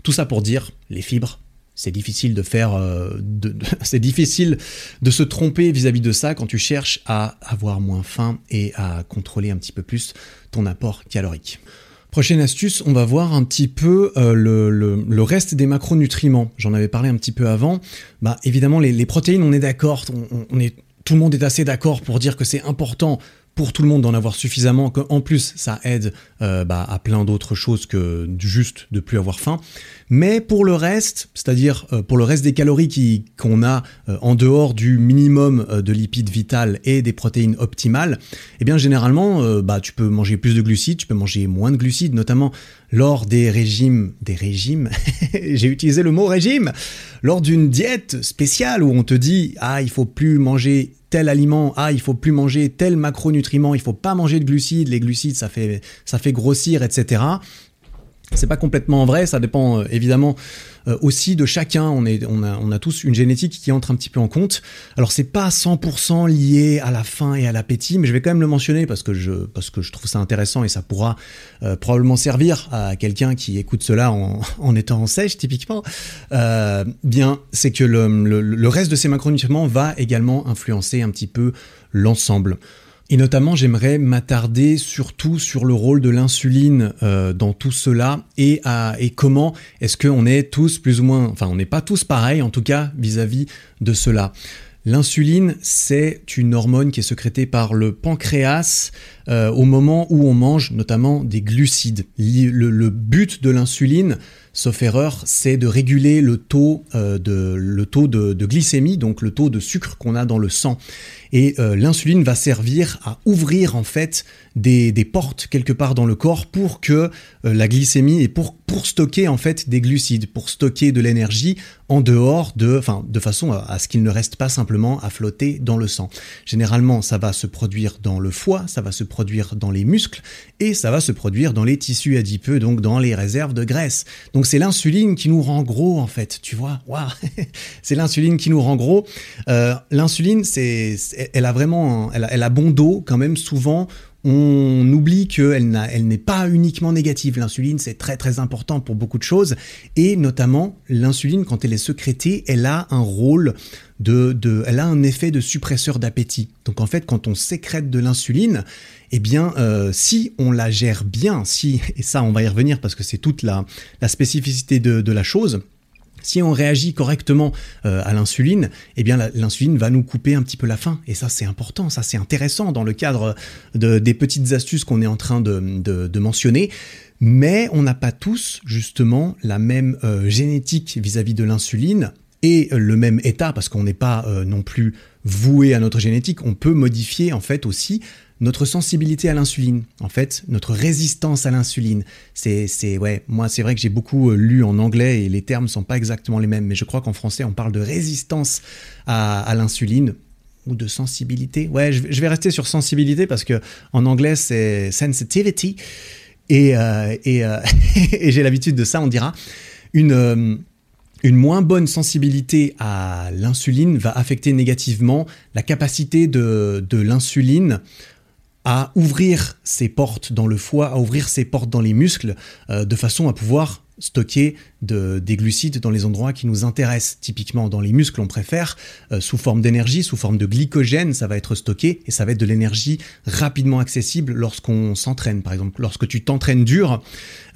Tout ça pour dire, les fibres, c'est difficile de faire, euh, [LAUGHS] c'est difficile de se tromper vis-à-vis de ça quand tu cherches à avoir moins faim et à contrôler un petit peu plus ton apport calorique. Prochaine astuce, on va voir un petit peu euh, le, reste des macronutriments. J'en avais parlé un petit peu avant. Bah évidemment les, protéines, on est d'accord, tout le monde est assez d'accord pour dire que c'est important pour tout le monde d'en avoir suffisamment, qu'en plus ça aide euh, bah, à plein d'autres choses que juste de plus avoir faim. Mais pour le reste, c'est-à-dire euh, pour le reste des calories qu'on a euh, en dehors du minimum de lipides vital et des protéines optimales, eh bien généralement, bah, tu peux manger plus de glucides, tu peux manger moins de glucides, notamment lors des régimes, des régimes, [LAUGHS] j'ai utilisé le mot régime, lors d'une diète spéciale où on te dit ah il faut plus manger tel aliment, ah il faut plus manger tel macronutriment, il faut pas manger de glucides, les glucides ça fait ça fait grossir, etc. C'est pas complètement vrai, ça dépend euh, évidemment aussi de chacun. On, a, tous une génétique qui entre un petit peu en compte. Alors c'est pas 100% lié à la faim et à l'appétit, mais je vais quand même le mentionner parce que je, trouve ça intéressant et ça pourra euh, probablement servir à quelqu'un qui écoute cela en, [LAUGHS] étant en sèche typiquement. bien, c'est que le, le, le reste de ces macronutriments va également influencer un petit peu l'ensemble. Et notamment, j'aimerais m'attarder surtout sur le rôle de l'insuline euh, dans tout cela et, à, et comment est-ce qu'on est tous plus ou moins, enfin on n'est pas tous pareils en tout cas vis-à-vis de cela. L'insuline, c'est une hormone qui est sécrétée par le pancréas euh, au moment où on mange notamment des glucides. Le, but de l'insuline, sauf erreur, c'est de réguler le taux, euh, de, le taux de, de, glycémie, donc le taux de sucre qu'on a dans le sang. Et euh, l'insuline va servir à ouvrir en fait des, portes quelque part dans le corps pour que euh, la glycémie et pour, pour stocker en fait des glucides, pour stocker de l'énergie en dehors de, enfin, de façon à, ce qu'il ne reste pas simplement à flotter dans le sang. Généralement, ça va se produire dans le foie, ça va se produire dans les muscles et ça va se produire dans les tissus adipeux, donc dans les réserves de graisse. Donc c'est l'insuline qui nous rend gros en fait, tu vois? Waouh, [LAUGHS] c'est l'insuline qui nous rend gros. Euh, l'insuline, c'est elle a vraiment, elle a, bon dos quand même. Souvent, on oublie qu'elle n'est pas uniquement négative. L'insuline, c'est très très important pour beaucoup de choses. Et notamment, l'insuline, quand elle est sécrétée, elle a un rôle de, elle a un effet de suppresseur d'appétit. Donc en fait, quand on sécrète de l'insuline, eh bien, euh, si on la gère bien, si, et ça on va y revenir parce que c'est toute la, spécificité de la chose, si on réagit correctement euh, à l'insuline, eh bien l'insuline va nous couper un petit peu la faim. Et ça c'est important, ça c'est intéressant dans le cadre des petites astuces qu'on est en train de, mentionner. Mais on n'a pas tous justement la même euh, génétique vis-à-vis de l'insuline et le même état parce qu'on n'est pas euh, non plus voué à notre génétique. On peut modifier en fait aussi notre sensibilité à l'insuline, en fait, notre résistance à l'insuline. C'est, ouais, moi, c'est vrai que j'ai beaucoup euh, lu en anglais et les termes sont pas exactement les mêmes, mais je crois qu'en français, on parle de résistance à, l'insuline ou de sensibilité. Ouais, je, vais rester sur sensibilité parce que en anglais, c'est sensitivity et, euh, euh, [LAUGHS] et, j'ai l'habitude de ça, on dira. Une, une moins bonne sensibilité à l'insuline va affecter négativement la capacité de, de l'insuline à ouvrir ses portes dans le foie, à ouvrir ses portes dans les muscles, euh, de façon à pouvoir stocker de, des glucides dans les endroits qui nous intéressent. Typiquement dans les muscles, on préfère euh, sous forme d'énergie, sous forme de glycogène, ça va être stocké et ça va être de l'énergie rapidement accessible lorsqu'on s'entraîne. Par exemple, lorsque tu t'entraînes dur,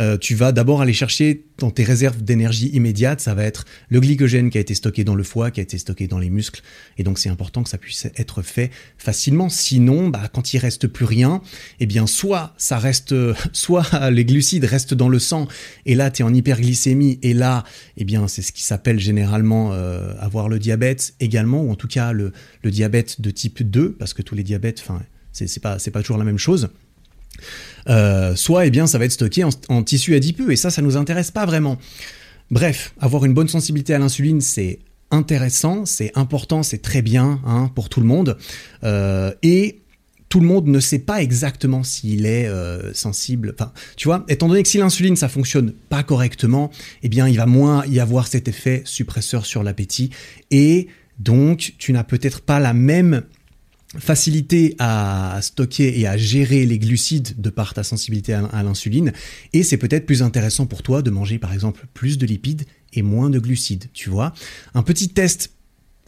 euh, tu vas d'abord aller chercher dans tes réserves d'énergie immédiate, ça va être le glycogène qui a été stocké dans le foie, qui a été stocké dans les muscles. Et donc c'est important que ça puisse être fait facilement. Sinon, bah, quand il reste plus rien, eh bien soit ça reste, [LAUGHS] soit les glucides restent dans le sang et là tu es en hyperglycémie et là, eh bien, c'est ce qui s'appelle généralement euh, avoir le diabète également, ou en tout cas le, diabète de type 2, parce que tous les diabètes, enfin, c'est pas, pas toujours la même chose. Euh, soit, eh bien, ça va être stocké en, tissu adipeux, et ça, ça nous intéresse pas vraiment. Bref, avoir une bonne sensibilité à l'insuline, c'est intéressant, c'est important, c'est très bien hein, pour tout le monde. Euh, et tout le monde ne sait pas exactement s'il est euh, sensible. Tu vois, étant donné que si l'insuline ça fonctionne pas correctement, eh bien il va moins y avoir cet effet suppresseur sur l'appétit et donc tu n'as peut-être pas la même facilité à stocker et à gérer les glucides de par ta sensibilité à l'insuline et c'est peut-être plus intéressant pour toi de manger par exemple plus de lipides et moins de glucides, tu vois. Un petit test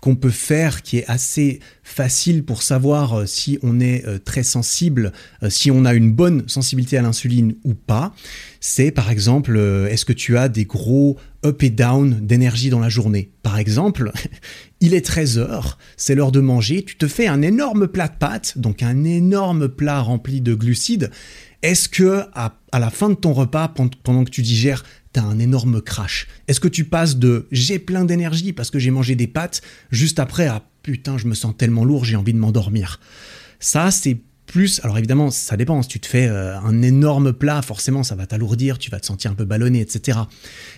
qu'on peut faire qui est assez facile pour savoir euh, si on est euh, très sensible, euh, si on a une bonne sensibilité à l'insuline ou pas. C'est par exemple, est-ce que tu as des gros up et down d'énergie dans la journée? Par exemple, [LAUGHS] il est 13h, c'est l'heure de manger, tu te fais un énorme plat de pâtes, donc un énorme plat rempli de glucides. Est-ce que à, la fin de ton repas, pendant que tu digères, t'as un énorme crash Est-ce que tu passes de j'ai plein d'énergie parce que j'ai mangé des pâtes juste après à putain, je me sens tellement lourd, j'ai envie de m'endormir Ça, c'est plus, alors évidemment, ça dépend. Si tu te fais euh, un énorme plat, forcément, ça va t'alourdir, tu vas te sentir un peu ballonné, etc.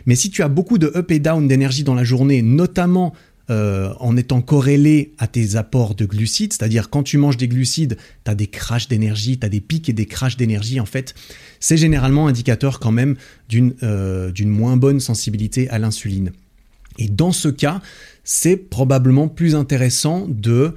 Mais si tu as beaucoup de up et down d'énergie dans la journée, notamment euh, en étant corrélé à tes apports de glucides, c'est-à-dire quand tu manges des glucides, tu as des crashs d'énergie, tu as des pics et des crashs d'énergie, en fait, c'est généralement indicateur quand même euh, d'une moins bonne sensibilité à l'insuline. Et dans ce cas, c'est probablement plus intéressant de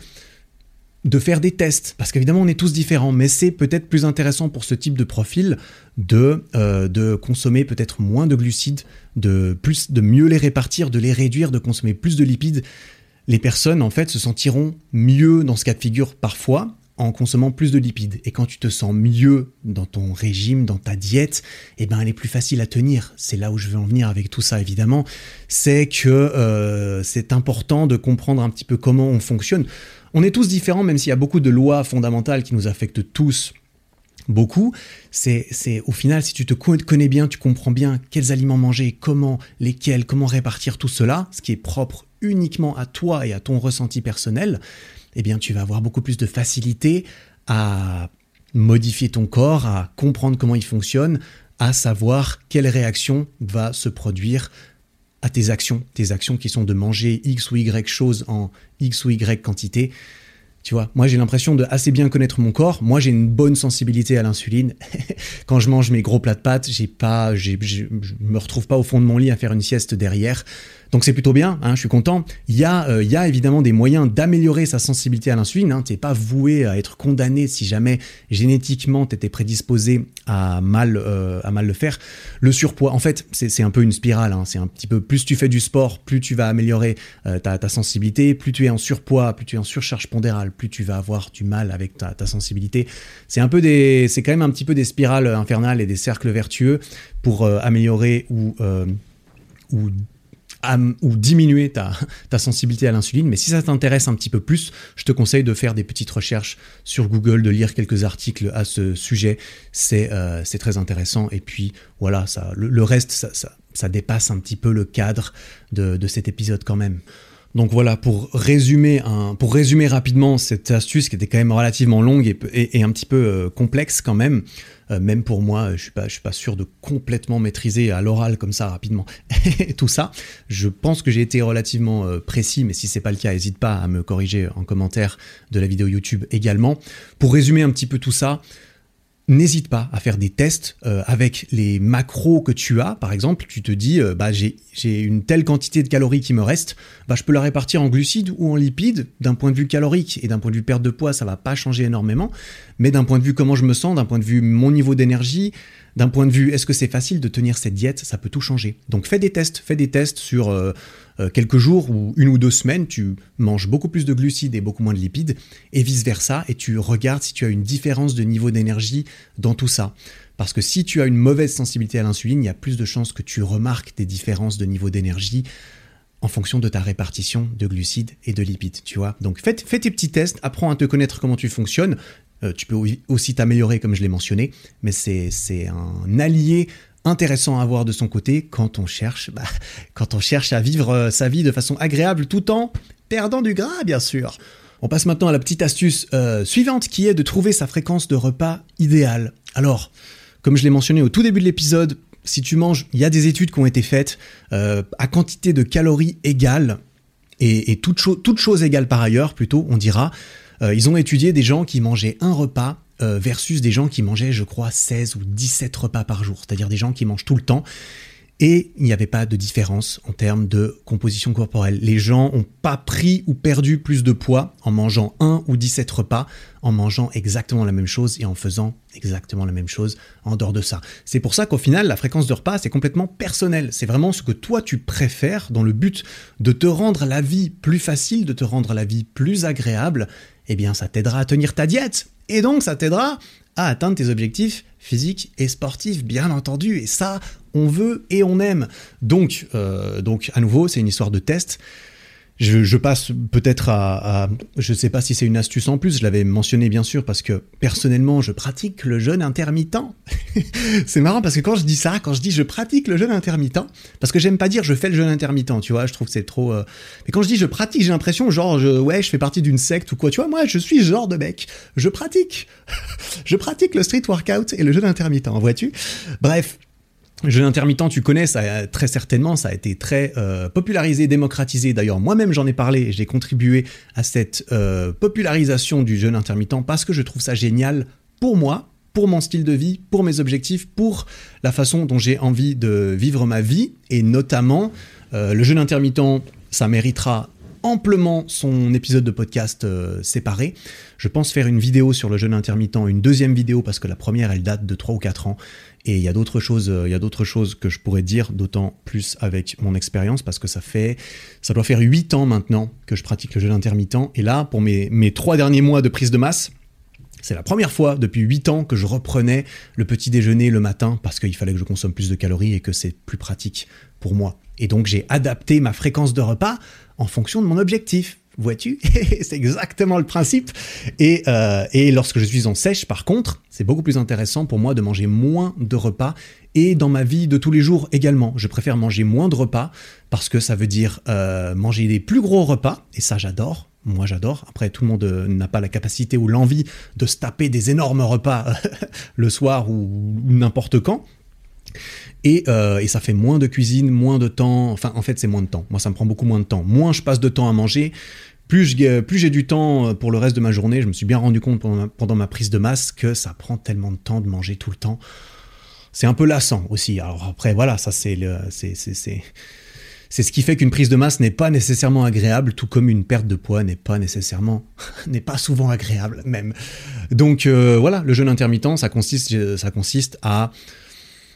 de faire des tests, parce qu'évidemment on est tous différents, mais c'est peut-être plus intéressant pour ce type de profil de, euh, consommer peut-être moins de glucides, de mieux les répartir, de les réduire, de consommer plus de lipides. Les personnes en fait se sentiront mieux dans ce cas de figure parfois en consommant plus de lipides. Et quand tu te sens mieux dans ton régime, dans ta diète, eh ben elle est plus facile à tenir. C'est là où je veux en venir avec tout ça évidemment. C'est que euh, c'est important de comprendre un petit peu comment on fonctionne. On est tous différents, même s'il y a beaucoup de lois fondamentales qui nous affectent tous beaucoup. C'est, au final, si tu te connais bien, tu comprends bien quels aliments manger, comment, lesquels, comment répartir tout cela, ce qui est propre uniquement à toi et à ton ressenti personnel, eh bien, tu vas avoir beaucoup plus de facilité à modifier ton corps, à comprendre comment il fonctionne, à savoir quelle réaction va se produire à tes actions, tes actions qui sont de manger X ou Y choses en X ou Y quantité. Tu vois, moi j'ai l'impression de assez bien connaître mon corps. Moi j'ai une bonne sensibilité à l'insuline. [LAUGHS] Quand je mange mes gros plats de pâtes, j'ai pas, je me retrouve pas au fond de mon lit à faire une sieste derrière. Donc c'est plutôt bien, hein, je suis content. Il y, a, euh, il y a évidemment des moyens d'améliorer sa sensibilité à l'insuline. Hein. Tu n'es pas voué à être condamné si jamais génétiquement tu étais prédisposé à mal, euh, à mal le faire. Le surpoids, en fait, c'est un peu une spirale. Hein. C'est un petit peu plus tu fais du sport, plus tu vas améliorer euh, ta, sensibilité. Plus tu es en surpoids, plus tu es en surcharge pondérale, plus tu vas avoir du mal avec ta, ta sensibilité. C'est un peu des, c'est quand même un petit peu des spirales infernales et des cercles vertueux pour améliorer ou ou ou diminuer ta, sensibilité à l'insuline. Mais si ça t'intéresse un petit peu plus, je te conseille de faire des petites recherches sur Google, de lire quelques articles à ce sujet. C'est euh, très intéressant. Et puis voilà, ça, le, reste, ça, ça, dépasse un petit peu le cadre de, cet épisode quand même. Donc voilà, pour résumer, rapidement cette astuce qui était quand même relativement longue et, un petit peu euh, complexe quand même, euh, même pour moi, je je suis pas sûr de complètement maîtriser à l'oral comme ça rapidement [LAUGHS] tout ça. Je pense que j'ai été relativement euh, précis, mais si c'est pas le cas, n'hésite pas à me corriger en commentaire de la vidéo YouTube également. Pour résumer un petit peu tout ça, n'hésite pas à faire des tests euh, avec les macros que tu as. Par exemple, tu te dis, euh, bah, j'ai une telle quantité de calories qui me reste, bah, je peux la répartir en glucides ou en lipides. D'un point de vue calorique et d'un point de vue perte de poids, ça va pas changer énormément. Mais d'un point de vue comment je me sens, d'un point de vue mon niveau d'énergie, d'un point de vue est-ce que c'est facile de tenir cette diète, ça peut tout changer. Donc fais des tests, fais des tests sur euh, euh, quelques jours ou une ou deux semaines, tu manges beaucoup plus de glucides et beaucoup moins de lipides, et vice-versa, et tu regardes si tu as une différence de niveau d'énergie dans tout ça. Parce que si tu as une mauvaise sensibilité à l'insuline, il y a plus de chances que tu remarques des différences de niveau d'énergie en fonction de ta répartition de glucides et de lipides, tu vois. Donc fais, tes petits tests, apprends à te connaître comment tu fonctionnes, euh, tu peux aussi t'améliorer comme je l'ai mentionné, mais c'est un allié intéressant à voir de son côté quand on cherche, bah, [LAUGHS] quand on cherche à vivre euh, sa vie de façon agréable tout en perdant du gras, bien sûr. On passe maintenant à la petite astuce euh, suivante qui est de trouver sa fréquence de repas idéale. Alors, comme je l'ai mentionné au tout début de l'épisode, si tu manges, il y a des études qui ont été faites à quantité de calories égales et, et toute, toute chose égale par ailleurs, plutôt, on dira. Euh, ils ont étudié des gens qui mangeaient un repas euh, versus des gens qui mangeaient, je crois, 16 ou 17 repas par jour, c'est-à-dire des gens qui mangent tout le temps. Et il n'y avait pas de différence en termes de composition corporelle. Les gens n'ont pas pris ou perdu plus de poids en mangeant un ou 17 repas, en mangeant exactement la même chose et en faisant exactement la même chose en dehors de ça. C'est pour ça qu'au final, la fréquence de repas, c'est complètement personnel. C'est vraiment ce que toi tu préfères dans le but de te rendre la vie plus facile, de te rendre la vie plus agréable. Eh bien, ça t'aidera à tenir ta diète. Et donc, ça t'aidera à atteindre tes objectifs physiques et sportifs, bien entendu. Et ça, on veut et on aime. Donc, euh, donc à nouveau, c'est une histoire de test. Je, passe peut-être à, je ne sais pas si c'est une astuce en plus, je l'avais mentionné bien sûr parce que personnellement je pratique le jeûne intermittent. [LAUGHS] c'est marrant parce que quand je dis ça, quand je dis je pratique le jeûne intermittent, parce que j'aime pas dire je fais le jeûne intermittent, tu vois, je trouve que c'est trop... Euh, mais quand je dis je pratique, j'ai l'impression genre je, ouais je fais partie d'une secte ou quoi, tu vois, moi je suis genre de mec, je pratique. [LAUGHS] je pratique le street workout et le jeûne intermittent, vois-tu? Bref, Jeûne intermittent, tu connais, ça très certainement, ça a été très euh, popularisé, démocratisé. D'ailleurs, moi-même j'en ai parlé j'ai contribué à cette euh, popularisation du jeûne intermittent parce que je trouve ça génial pour moi, pour mon style de vie, pour mes objectifs, pour la façon dont j'ai envie de vivre ma vie et notamment euh, le jeûne intermittent, ça méritera amplement son épisode de podcast séparé. Je pense faire une vidéo sur le jeûne intermittent, une deuxième vidéo parce que la première elle date de 3 ou 4 ans et il y a d'autres choses, euh, il y a d'autres choses que je pourrais dire, d'autant plus avec mon expérience, parce que ça fait, ça doit faire 8 ans maintenant que je pratique le jeûne intermittent. Et là, pour mes, mes trois derniers mois de prise de masse, c'est la première fois depuis 8 ans que je reprenais le petit déjeuner le matin parce qu'il fallait que je consomme plus de calories et que c'est plus pratique pour moi. Et donc j'ai adapté ma fréquence de repas en fonction de mon objectif. Vois-tu? [LAUGHS] C'est exactement le principe. Et, euh, et, lorsque je suis en sèche, par contre, c'est beaucoup plus intéressant pour moi de manger moins de repas. Et dans ma vie de tous les jours également, je préfère manger moins de repas parce que ça veut dire euh, manger des plus gros repas. Et ça, j'adore. Moi, j'adore. Après, tout le monde euh, n'a pas la capacité ou l'envie de se taper des énormes repas [LAUGHS] le soir ou, n'importe quand. Et, et, ça fait moins de cuisine, moins de temps. Enfin, en fait, c'est moins de temps. Moi, ça me prend beaucoup moins de temps. Moins je passe de temps à manger, plus j'ai du temps euh, pour le reste de ma journée, je me suis bien rendu compte pendant ma, prise de masse que ça prend tellement de temps de manger tout le temps. C'est un peu lassant aussi. Alors après, voilà, ça c'est le, c'est, C'est ce qui fait qu'une prise de masse n'est pas nécessairement agréable, tout comme une perte de poids n'est pas nécessairement, [LAUGHS] n'est pas souvent agréable même. Donc euh, voilà, le jeûne intermittent, ça consiste, ça consiste à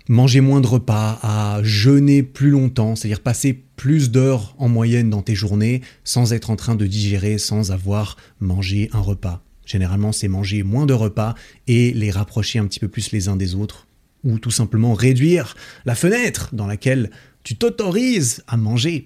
manger moins de repas, à jeûner plus longtemps, c'est-à-dire passer plus d'heures en moyenne dans tes journées sans être en train de digérer, sans avoir mangé un repas. Généralement, c'est manger moins de repas et les rapprocher un petit peu plus les uns des autres, ou tout simplement réduire la fenêtre dans laquelle tu t'autorises à manger.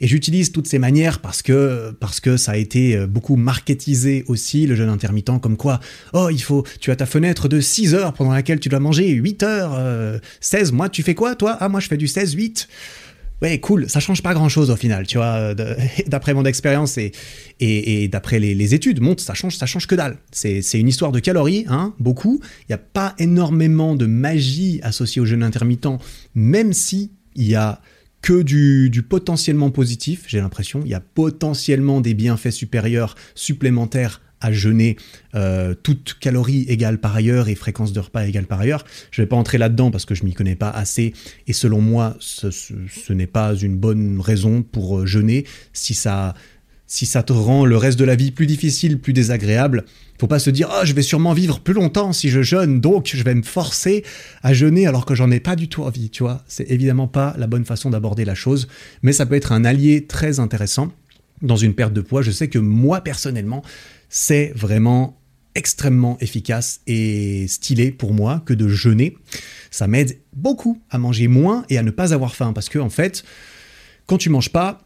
Et j'utilise toutes ces manières parce que, parce que ça a été euh, beaucoup marketisé aussi, le jeûne intermittent, comme quoi, oh, il faut, tu as ta fenêtre de 6 heures pendant laquelle tu dois manger 8 heures, 16, euh, moi, tu fais quoi, toi? Ah, moi, je fais du 16-8. Ouais, cool, ça change pas grand chose au final, tu vois, [LAUGHS] d'après mon expérience et, et, d'après les, études, montre, ça change, ça change que dalle. C'est une histoire de calories, hein, beaucoup. Il n'y a pas énormément de magie associée au jeûne intermittent, même si il y a que du, potentiellement positif, j'ai l'impression. Il y a potentiellement des bienfaits supérieurs, supplémentaires à jeûner, euh, toutes calories égales par ailleurs et fréquence de repas égale par ailleurs. Je ne vais pas entrer là-dedans parce que je m'y connais pas assez et selon moi, ce, n'est pas une bonne raison pour euh, jeûner si ça si ça te rend le reste de la vie plus difficile, plus désagréable, faut pas se dire oh je vais sûrement vivre plus longtemps si je jeûne donc je vais me forcer à jeûner alors que j'en ai pas du tout envie, tu vois. C'est évidemment pas la bonne façon d'aborder la chose, mais ça peut être un allié très intéressant dans une perte de poids. Je sais que moi personnellement, c'est vraiment extrêmement efficace et stylé pour moi que de jeûner. Ça m'aide beaucoup à manger moins et à ne pas avoir faim parce que en fait, quand tu manges pas,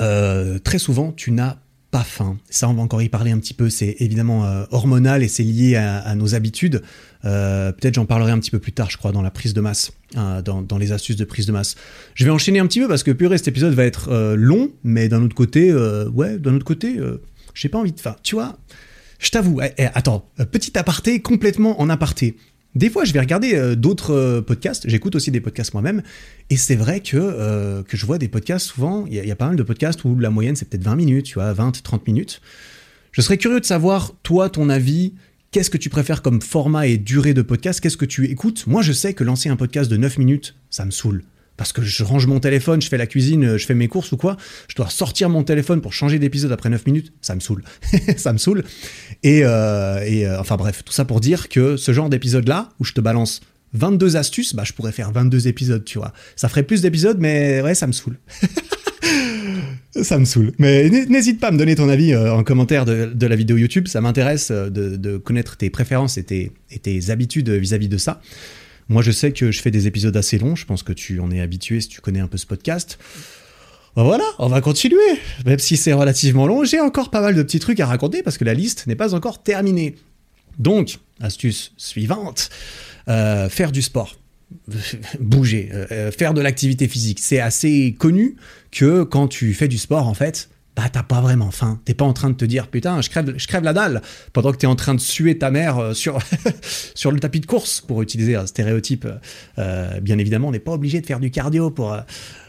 euh, très souvent, tu n'as pas faim. Ça, on va encore y parler un petit peu. C'est évidemment euh, hormonal et c'est lié à, nos habitudes. Euh, peut-être j'en parlerai un petit peu plus tard, je crois, dans la prise de masse, dans, les astuces de prise de masse. Je vais enchaîner un petit peu parce que purée, cet épisode va être long, mais d'un autre côté, ouais, d'un autre côté, j'ai pas envie de. Enfin, tu vois, je t'avoue. Eh, eh, attends, petit aparté, complètement en aparté. Des fois, je vais regarder euh, d'autres euh, podcasts. J'écoute aussi des podcasts moi-même. Et c'est vrai que, euh, que je vois des podcasts souvent. Il y, a pas mal de podcasts où la moyenne, c'est peut-être 20 minutes, tu vois, 20, 30 minutes. Je serais curieux de savoir, toi, ton avis. Qu'est-ce que tu préfères comme format et durée de podcast? Qu'est-ce que tu écoutes? Moi, je sais que lancer un podcast de 9 minutes, ça me saoule parce que je range mon téléphone, je fais la cuisine, je fais mes courses ou quoi, je dois sortir mon téléphone pour changer d'épisode après 9 minutes, ça me saoule. [LAUGHS] ça me saoule. Et, euh, euh, enfin bref, tout ça pour dire que ce genre d'épisode-là, où je te balance 22 astuces, bah je pourrais faire 22 épisodes, tu vois. Ça ferait plus d'épisodes, mais ouais, ça me saoule. [LAUGHS] ça me saoule. Mais n'hésite pas à me donner ton avis euh, en commentaire de, la vidéo YouTube, ça m'intéresse de, connaître tes préférences et tes, habitudes vis à -vis de ça. Moi, je sais que je fais des épisodes assez longs. Je pense que tu en es habitué si tu connais un peu ce podcast. Ben voilà, on va continuer. Même si c'est relativement long, j'ai encore pas mal de petits trucs à raconter parce que la liste n'est pas encore terminée. Donc, astuce suivante, euh, faire du sport. [LAUGHS] Bouger, euh, euh, faire de l'activité physique. C'est assez connu que quand tu fais du sport, en fait, bah t'as pas vraiment faim. T'es pas en train de te dire putain, je crève, je crève la dalle pendant que t'es en train de suer ta mère euh, sur, [LAUGHS] sur le tapis de course, pour utiliser un stéréotype. Euh, bien évidemment, on n'est pas obligé de faire du cardio pour, euh,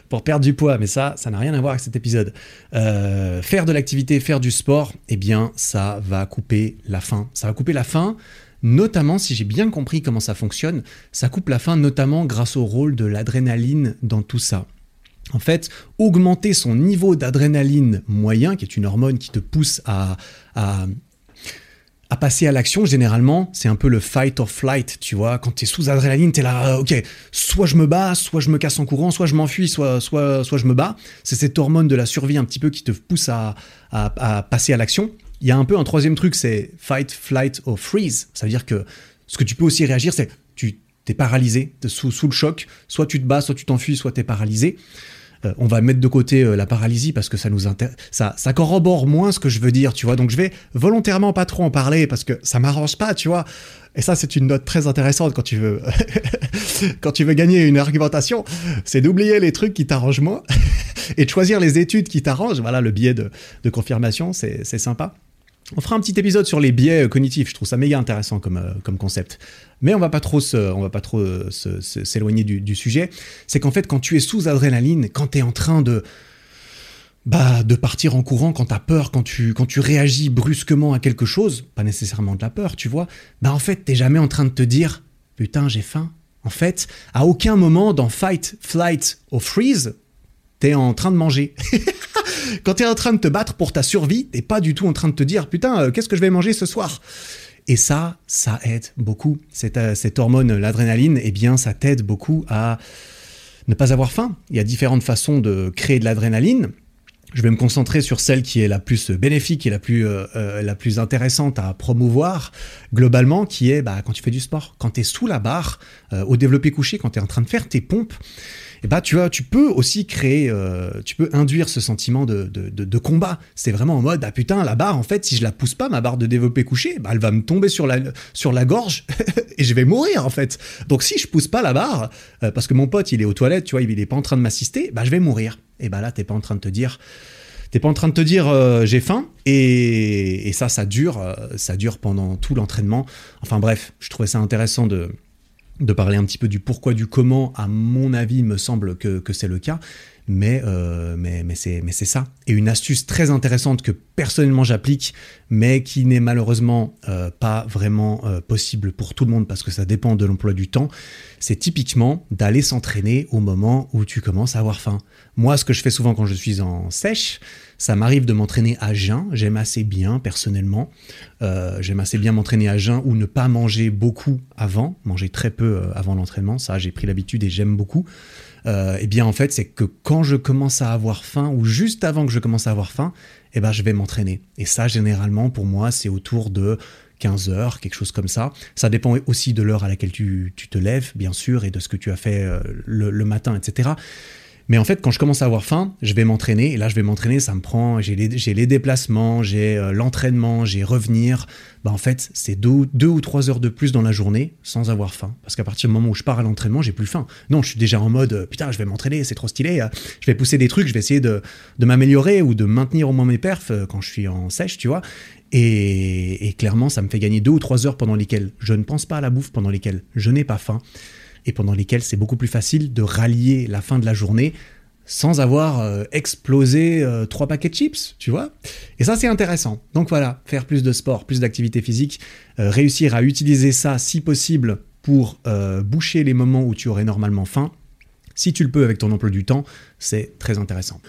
pour perdre du poids, mais ça, ça n'a rien à voir avec cet épisode. faire de l'activité, faire du sport, eh bien, ça va couper la faim. Ça va couper la faim. Notamment, si j'ai bien compris comment ça fonctionne, ça coupe la faim notamment grâce au rôle de l'adrénaline dans tout ça. En fait, augmenter son niveau d'adrénaline moyen, qui est une hormone qui te pousse à, à, passer à l'action, généralement, c'est un peu le fight or flight, tu vois. Quand tu es sous adrénaline, tu es là, ok, soit je me bats, soit je me casse en courant, soit je m'enfuis, soit, soit, soit je me bats. C'est cette hormone de la survie un petit peu qui te pousse à, à, passer à l'action. Il y a un peu un troisième truc, c'est fight, flight or freeze. Ça veut dire que ce que tu peux aussi réagir, c'est tu es paralysé, es sous, sous le choc, soit tu te bats, soit tu t'enfuis, soit tu es paralysé. Euh, on va mettre de côté euh, la paralysie parce que ça nous ça, ça corrobore moins ce que je veux dire, tu vois. Donc je vais volontairement pas trop en parler parce que ça m'arrange pas, tu vois. Et ça, c'est une note très intéressante quand tu veux, [LAUGHS] quand tu veux gagner une argumentation, c'est d'oublier les trucs qui t'arrangent moins [LAUGHS] et de choisir les études qui t'arrangent. Voilà, le biais de, de confirmation, c'est sympa. On fera un petit épisode sur les biais euh, cognitifs. Je trouve ça méga intéressant comme, euh, comme concept. Mais on va pas trop on va pas trop euh, s'éloigner du, sujet. C'est qu'en fait, quand tu es sous adrénaline, quand tu es en train de bah, de partir en courant quand tu as peur, quand tu, quand tu réagis brusquement à quelque chose, pas nécessairement de la peur, tu vois, bah en fait, t'es jamais en train de te dire putain, j'ai faim. En fait, à aucun moment dans Fight, Flight ou Freeze, t'es en train de manger. [LAUGHS] Quand t'es en train de te battre pour ta survie, t'es pas du tout en train de te dire putain, euh, qu'est-ce que je vais manger ce soir? Et ça, ça aide beaucoup. Cette, euh, cette hormone, l'adrénaline, eh bien, ça t'aide beaucoup à ne pas avoir faim. Il y a différentes façons de créer de l'adrénaline. Je vais me concentrer sur celle qui est la plus bénéfique et la plus, euh, la plus intéressante à promouvoir globalement, qui est bah, quand tu fais du sport, quand tu es sous la barre, au développé couché, quand tu es en train de faire tes pompes, et bah tu vois, tu peux aussi créer, euh, tu peux induire ce sentiment de, de, combat. C'est vraiment en mode ah putain la barre en fait si je la pousse pas ma barre de développé couché, bah, elle va me tomber sur la sur la gorge [LAUGHS] et je vais mourir en fait. Donc si je pousse pas la barre euh, parce que mon pote il est aux toilettes, tu vois, il est pas en train de m'assister, bah je vais mourir. Et bah là t'es pas en train de te dire T'es pas en train de te dire euh, j'ai faim et, et, ça ça dure ça dure pendant tout l'entraînement. Enfin bref, je trouvais ça intéressant de de parler un petit peu du pourquoi, du comment, à mon avis, me semble que, c'est le cas. Mais, euh, mais, mais c'est ça. Et une astuce très intéressante que personnellement j'applique, mais qui n'est malheureusement euh, pas vraiment euh, possible pour tout le monde parce que ça dépend de l'emploi du temps, c'est typiquement d'aller s'entraîner au moment où tu commences à avoir faim. Moi, ce que je fais souvent quand je suis en sèche, ça m'arrive de m'entraîner à jeun. J'aime assez bien, personnellement. Euh, j'aime assez bien m'entraîner à jeun ou ne pas manger beaucoup avant, manger très peu euh, avant l'entraînement. Ça, j'ai pris l'habitude et j'aime beaucoup. Euh, eh bien, en fait, c'est que quand je commence à avoir faim ou juste avant que je commence à avoir faim, eh ben, je vais m'entraîner. Et ça, généralement, pour moi, c'est autour de 15 heures, quelque chose comme ça. Ça dépend aussi de l'heure à laquelle tu, te lèves, bien sûr, et de ce que tu as fait le matin, etc. Mais en fait, quand je commence à avoir faim, je vais m'entraîner. Et là, je vais m'entraîner, ça me prend. J'ai les, les, déplacements, j'ai euh, l'entraînement, j'ai revenir. Bah, en fait, c'est deux, deux, ou trois heures de plus dans la journée sans avoir faim. Parce qu'à partir du moment où je pars à l'entraînement, j'ai plus faim. Non, je suis déjà en mode euh, putain, je vais m'entraîner, c'est trop stylé. Euh, je vais pousser des trucs, je vais essayer de, m'améliorer ou de maintenir au moins mes perfs quand je suis en sèche, tu vois. Et, et clairement, ça me fait gagner deux ou trois heures pendant lesquelles je ne pense pas à la bouffe, pendant lesquelles je n'ai pas faim et pendant lesquels c'est beaucoup plus facile de rallier la fin de la journée sans avoir euh, explosé euh, trois paquets de chips, tu vois. Et ça, c'est intéressant. Donc voilà, faire plus de sport, plus d'activité physique, euh, réussir à utiliser ça, si possible, pour boucher les moments où tu aurais normalement faim. Si tu le peux avec ton emploi du temps, c'est très intéressant.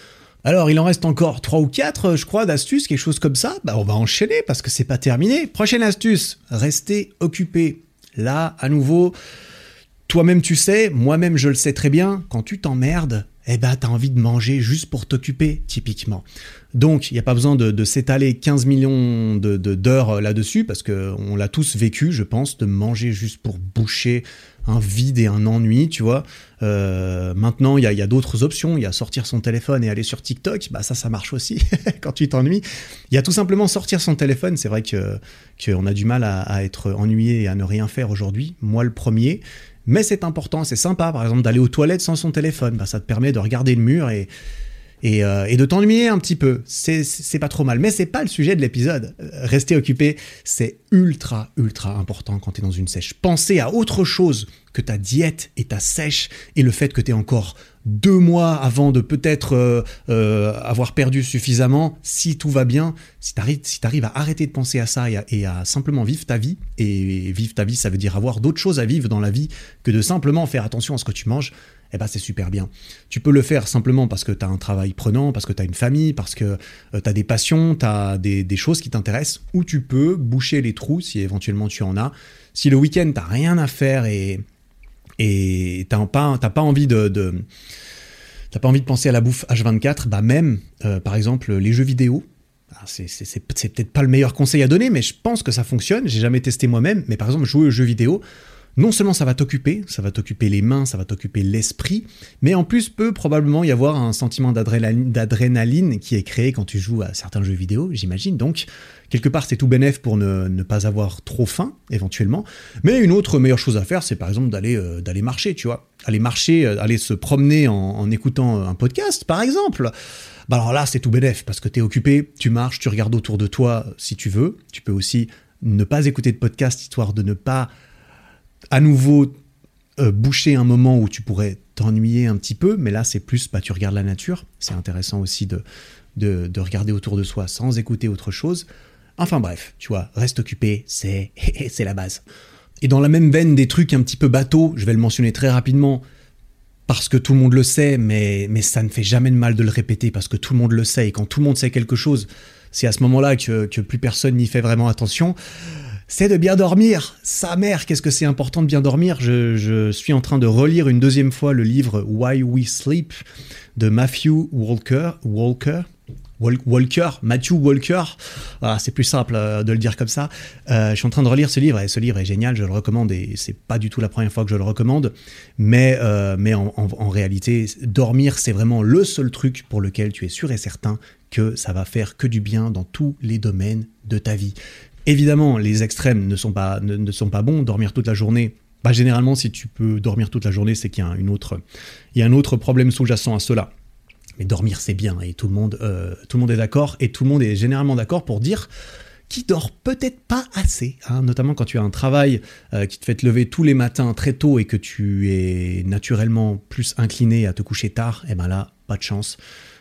Alors, il en reste encore trois ou quatre, je crois, d'astuces, quelque chose comme ça. Bah, on va enchaîner parce que c'est pas terminé. Prochaine astuce, rester occupé. Là, à nouveau, toi-même tu sais, moi-même je le sais très bien, quand tu t'emmerdes, eh ben t'as envie de manger juste pour t'occuper, typiquement. Donc il n'y a pas besoin de, s'étaler 15 millions d'heures d'heures là-dessus, parce qu'on l'a tous vécu, je pense, de manger juste pour boucher un vide et un ennui, tu vois. Euh, maintenant, il y a, d'autres options. Il y a sortir son téléphone et aller sur TikTok. Bah ça, ça marche aussi [LAUGHS] quand tu t'ennuies. Il y a tout simplement sortir son téléphone. C'est vrai que qu'on a du mal à, être ennuyé et à ne rien faire aujourd'hui. Moi, le premier. Mais c'est important, c'est sympa, par exemple, d'aller aux toilettes sans son téléphone. Bah, ça te permet de regarder le mur et, et, euh, de t'ennuyer un petit peu. C'est pas trop mal. Mais c'est pas le sujet de l'épisode. Euh, rester occupé, c'est ultra, ultra important quand tu es dans une sèche. Pensez à autre chose que ta diète et ta sèche et le fait que tu es encore deux mois avant de peut-être euh, euh, avoir perdu suffisamment, si tout va bien, si tu arrives, si arrives à arrêter de penser à ça et à, simplement vivre ta vie, et vivre ta vie, ça veut dire avoir d'autres choses à vivre dans la vie que de simplement faire attention à ce que tu manges, eh ben c'est super bien. Tu peux le faire simplement parce que tu as un travail prenant, parce que tu as une famille, parce que euh, tu as des passions, tu as des, choses qui t'intéressent, ou tu peux boucher les trous si éventuellement tu en as. Si le week-end, tu rien à faire et et t'as pas, pas envie de, t'as pas envie de penser à la bouffe H24, bah même, euh, par exemple, les jeux vidéo. C'est peut-être pas le meilleur conseil à donner, mais je pense que ça fonctionne. J'ai jamais testé moi-même, mais par exemple, jouer aux jeux vidéo, non seulement ça va t'occuper, ça va t'occuper les mains, ça va t'occuper l'esprit, mais en plus peut probablement y avoir un sentiment d'adrénaline qui est créé quand tu joues à certains jeux vidéo, j'imagine. Donc, quelque part, c'est tout bénéf pour ne, pas avoir trop faim, éventuellement. Mais une autre meilleure chose à faire, c'est par exemple d'aller euh, marcher, tu vois. Aller marcher, euh, aller se promener en, écoutant un podcast, par exemple. Bah alors là, c'est tout bénéf, parce que tu es occupé, tu marches, tu regardes autour de toi si tu veux. Tu peux aussi ne pas écouter de podcast, histoire de ne pas à nouveau euh, boucher un moment où tu pourrais t'ennuyer un petit peu, mais là c'est plus, bah, tu regardes la nature, c'est intéressant aussi de, de, regarder autour de soi sans écouter autre chose. Enfin bref, tu vois, reste occupé, c'est [LAUGHS] c'est la base. Et dans la même veine des trucs un petit peu bateaux, je vais le mentionner très rapidement, parce que tout le monde le sait, mais, mais ça ne fait jamais de mal de le répéter parce que tout le monde le sait. Et quand tout le monde sait quelque chose, c'est à ce moment-là que, que plus personne n'y fait vraiment attention c'est de bien dormir. Sa mère, qu'est-ce que c'est important de bien dormir? Je, suis en train de relire une deuxième fois le livre Why We Sleep de Matthew Walker. Walker Walker, Matthew Walker, voilà, c'est plus simple euh, de le dire comme ça. Euh, je suis en train de relire ce livre et ce livre est génial, je le recommande et c'est pas du tout la première fois que je le recommande, mais, euh, mais en, en, réalité, dormir c'est vraiment le seul truc pour lequel tu es sûr et certain que ça va faire que du bien dans tous les domaines de ta vie. Évidemment, les extrêmes ne sont pas, ne, sont pas bons. Dormir toute la journée, bah, généralement, si tu peux dormir toute la journée, c'est qu'il y a autre, y a un autre problème sous-jacent à cela. Mais dormir, c'est bien et tout le monde, euh, tout le monde est d'accord et tout le monde est généralement d'accord pour dire qu'il dort peut-être pas assez, hein, notamment quand tu as un travail euh, qui te fait te lever tous les matins très tôt et que tu es naturellement plus incliné à te coucher tard, et eh ben là, pas de chance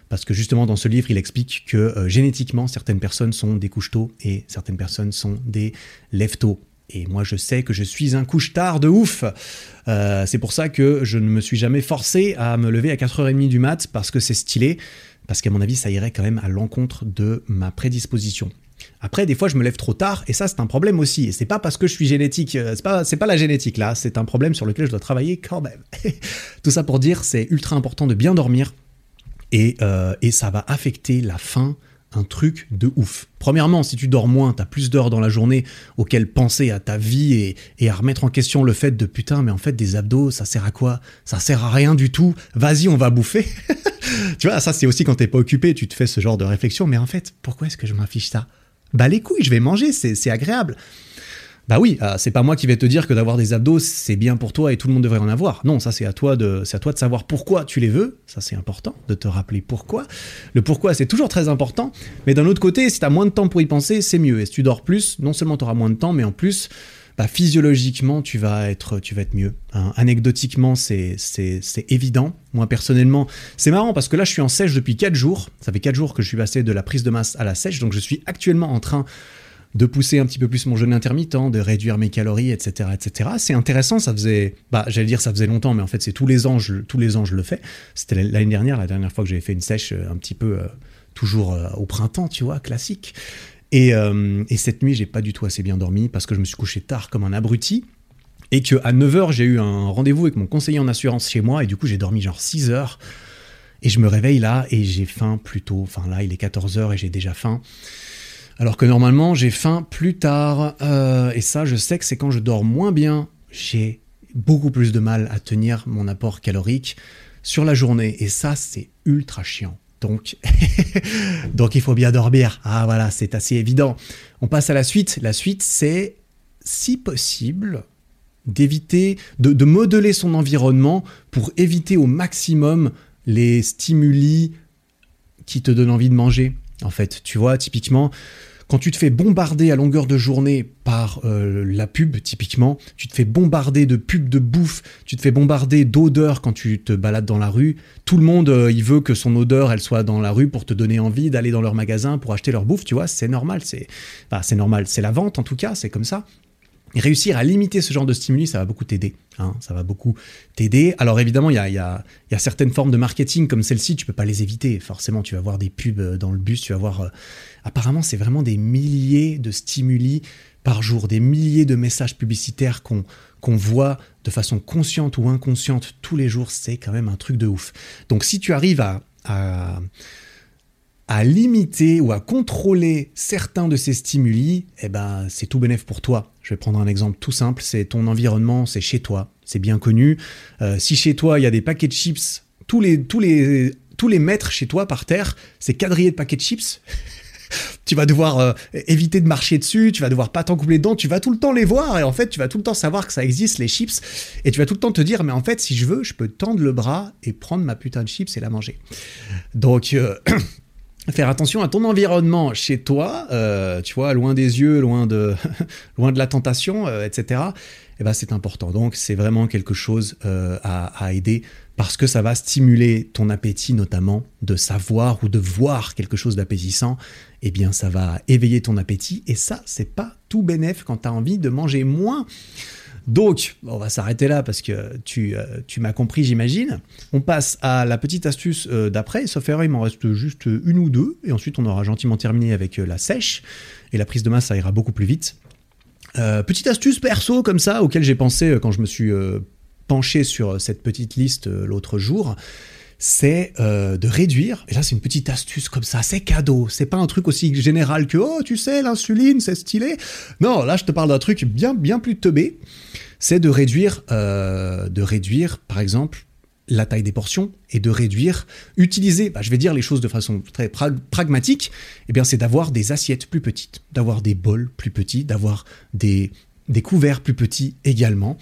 parce que justement dans ce livre, il explique que euh, génétiquement, certaines personnes sont des couches-tôt et certaines personnes sont des lève-tôt. Et moi, je sais que je suis un couche-tard de ouf. Euh, c'est pour ça que je ne me suis jamais forcé à me lever à 4h30 du mat parce que c'est stylé, parce qu'à mon avis, ça irait quand même à l'encontre de ma prédisposition. Après, des fois, je me lève trop tard, et ça, c'est un problème aussi. Et c'est pas parce que je suis génétique, euh, c'est pas, c'est pas la génétique là, c'est un problème sur lequel je dois travailler quand même. [LAUGHS] Tout ça pour dire, c'est ultra important de bien dormir, euh, et, ça va affecter la faim un truc de ouf. Premièrement, si tu dors moins, tu as plus d'heures dans la journée auxquelles penser à ta vie et, à remettre en question le fait de putain, mais en fait, des abdos, ça sert à quoi? Ça sert à rien du tout. Vas-y, on va bouffer. [LAUGHS] tu vois, ça, c'est aussi quand t'es pas occupé, tu te fais ce genre de réflexion. Mais en fait, pourquoi est-ce que je m'affiche ça? Bah, les couilles, je vais manger, c'est agréable. Bah oui, euh, c'est pas moi qui vais te dire que d'avoir des abdos c'est bien pour toi et tout le monde devrait en avoir. Non, ça c'est à toi de, c'est à toi de savoir pourquoi tu les veux. Ça c'est important de te rappeler pourquoi. Le pourquoi c'est toujours très important. Mais d'un autre côté, si t'as moins de temps pour y penser, c'est mieux. Et si tu dors plus, non seulement t'auras moins de temps, mais en plus, bah, physiologiquement tu vas être, tu vas être mieux. Hein. Anecdotiquement, c'est évident. Moi personnellement, c'est marrant parce que là je suis en sèche depuis 4 jours. Ça fait 4 jours que je suis passé de la prise de masse à la sèche, donc je suis actuellement en train de pousser un petit peu plus mon jeûne intermittent, de réduire mes calories, etc., etc. C'est intéressant, ça faisait, bah, j'allais dire ça faisait longtemps, mais en fait c'est tous les ans, je, tous les ans je le fais. C'était l'année dernière, la dernière fois que j'avais fait une sèche euh, un petit peu euh, toujours euh, au printemps, tu vois, classique. Et, et cette nuit, j'ai pas du tout assez bien dormi parce que je me suis couché tard comme un abruti. Et que à 9h, j'ai eu un rendez-vous avec mon conseiller en assurance chez moi, et du coup, j'ai dormi genre 6 heures. Et je me réveille là, et j'ai faim plus tôt. Enfin là, il est 14h et j'ai déjà faim. Alors que normalement, j'ai faim plus tard. Euh, et ça, je sais que c'est quand je dors moins bien, j'ai beaucoup plus de mal à tenir mon apport calorique sur la journée. Et ça, c'est ultra chiant. Donc, [LAUGHS] il faut bien dormir. Ah voilà, c'est assez évident. On passe à la suite. La suite, c'est, si possible, d'éviter, de modeler son environnement pour éviter au maximum les stimuli qui te donnent envie de manger. En fait, tu vois, typiquement, quand tu te fais bombarder à longueur de journée par euh, la pub, typiquement, tu te fais bombarder de pubs de bouffe, tu te fais bombarder d'odeurs quand tu te balades dans la rue. Tout le monde, euh, il veut que son odeur, elle soit dans la rue pour te donner envie d'aller dans leur magasin pour acheter leur bouffe, tu vois, c'est normal, c'est c'est normal, c'est la vente en tout cas, c'est comme ça. Réussir à limiter ce genre de stimuli, ça va beaucoup t'aider. Hein, ça va beaucoup t'aider. Alors évidemment, il y a, certaines formes de marketing comme celle-ci, tu peux pas les éviter. Forcément, tu vas voir des pubs euh, dans le bus, tu vas voir Apparemment, c'est vraiment des milliers de stimuli par jour, des milliers de messages publicitaires qu'on voit de façon consciente ou inconsciente tous les jours, c'est quand même un truc de ouf. Donc si tu arrives à, à limiter ou à contrôler certains de ces stimuli, eh ben, c'est tout bénéf pour toi. Je vais prendre un exemple tout simple, c'est ton environnement, c'est chez toi, c'est bien connu. Euh, si chez toi, il y a des paquets de chips, tous les, tous les, tous les mètres chez toi par terre, c'est quadrillé de paquets de chips. [LAUGHS] tu vas devoir euh, éviter de marcher dessus, tu vas devoir pas t'encoupler dedans, tu vas tout le temps les voir et en fait tu vas tout le temps savoir que ça existe les chips et tu vas tout le temps te dire mais en fait si je veux je peux tendre le bras et prendre ma putain de chips et la manger. Donc euh, [CLEARS THROAT] faire attention à ton environnement chez toi, euh, tu vois, loin des yeux, loin de, [LAUGHS] loin de la tentation, etc. Eh ben, c'est important. Donc c'est vraiment quelque chose à, à aider parce que ça va stimuler ton appétit notamment de savoir ou de voir quelque chose d'appétissant, eh bien ça va éveiller ton appétit et ça c'est pas tout bénéf quand tu as envie de manger moins. Donc, on va s'arrêter là parce que tu, euh, tu m'as compris, j'imagine. On passe à la petite astuce euh, d'après. Sauf erreur, m'en reste juste une ou deux. Et ensuite, on aura gentiment terminé avec euh, la sèche. Et la prise de masse, ça ira beaucoup plus vite. petite astuce perso comme ça, auquel j'ai pensé quand je me suis penché sur cette petite liste l'autre jour c'est de réduire, et là c'est une petite astuce comme ça, c'est cadeau, c'est pas un truc aussi général que oh tu sais l'insuline c'est stylé, non là je te parle d'un truc bien bien plus teubé, c'est de réduire, euh, de réduire, par exemple, la taille des portions et de réduire, utiliser, bah, je vais dire les choses de façon très pragmatique, eh bien c'est d'avoir des assiettes plus petites, d'avoir des bols plus petits, d'avoir des, des couverts plus petits également.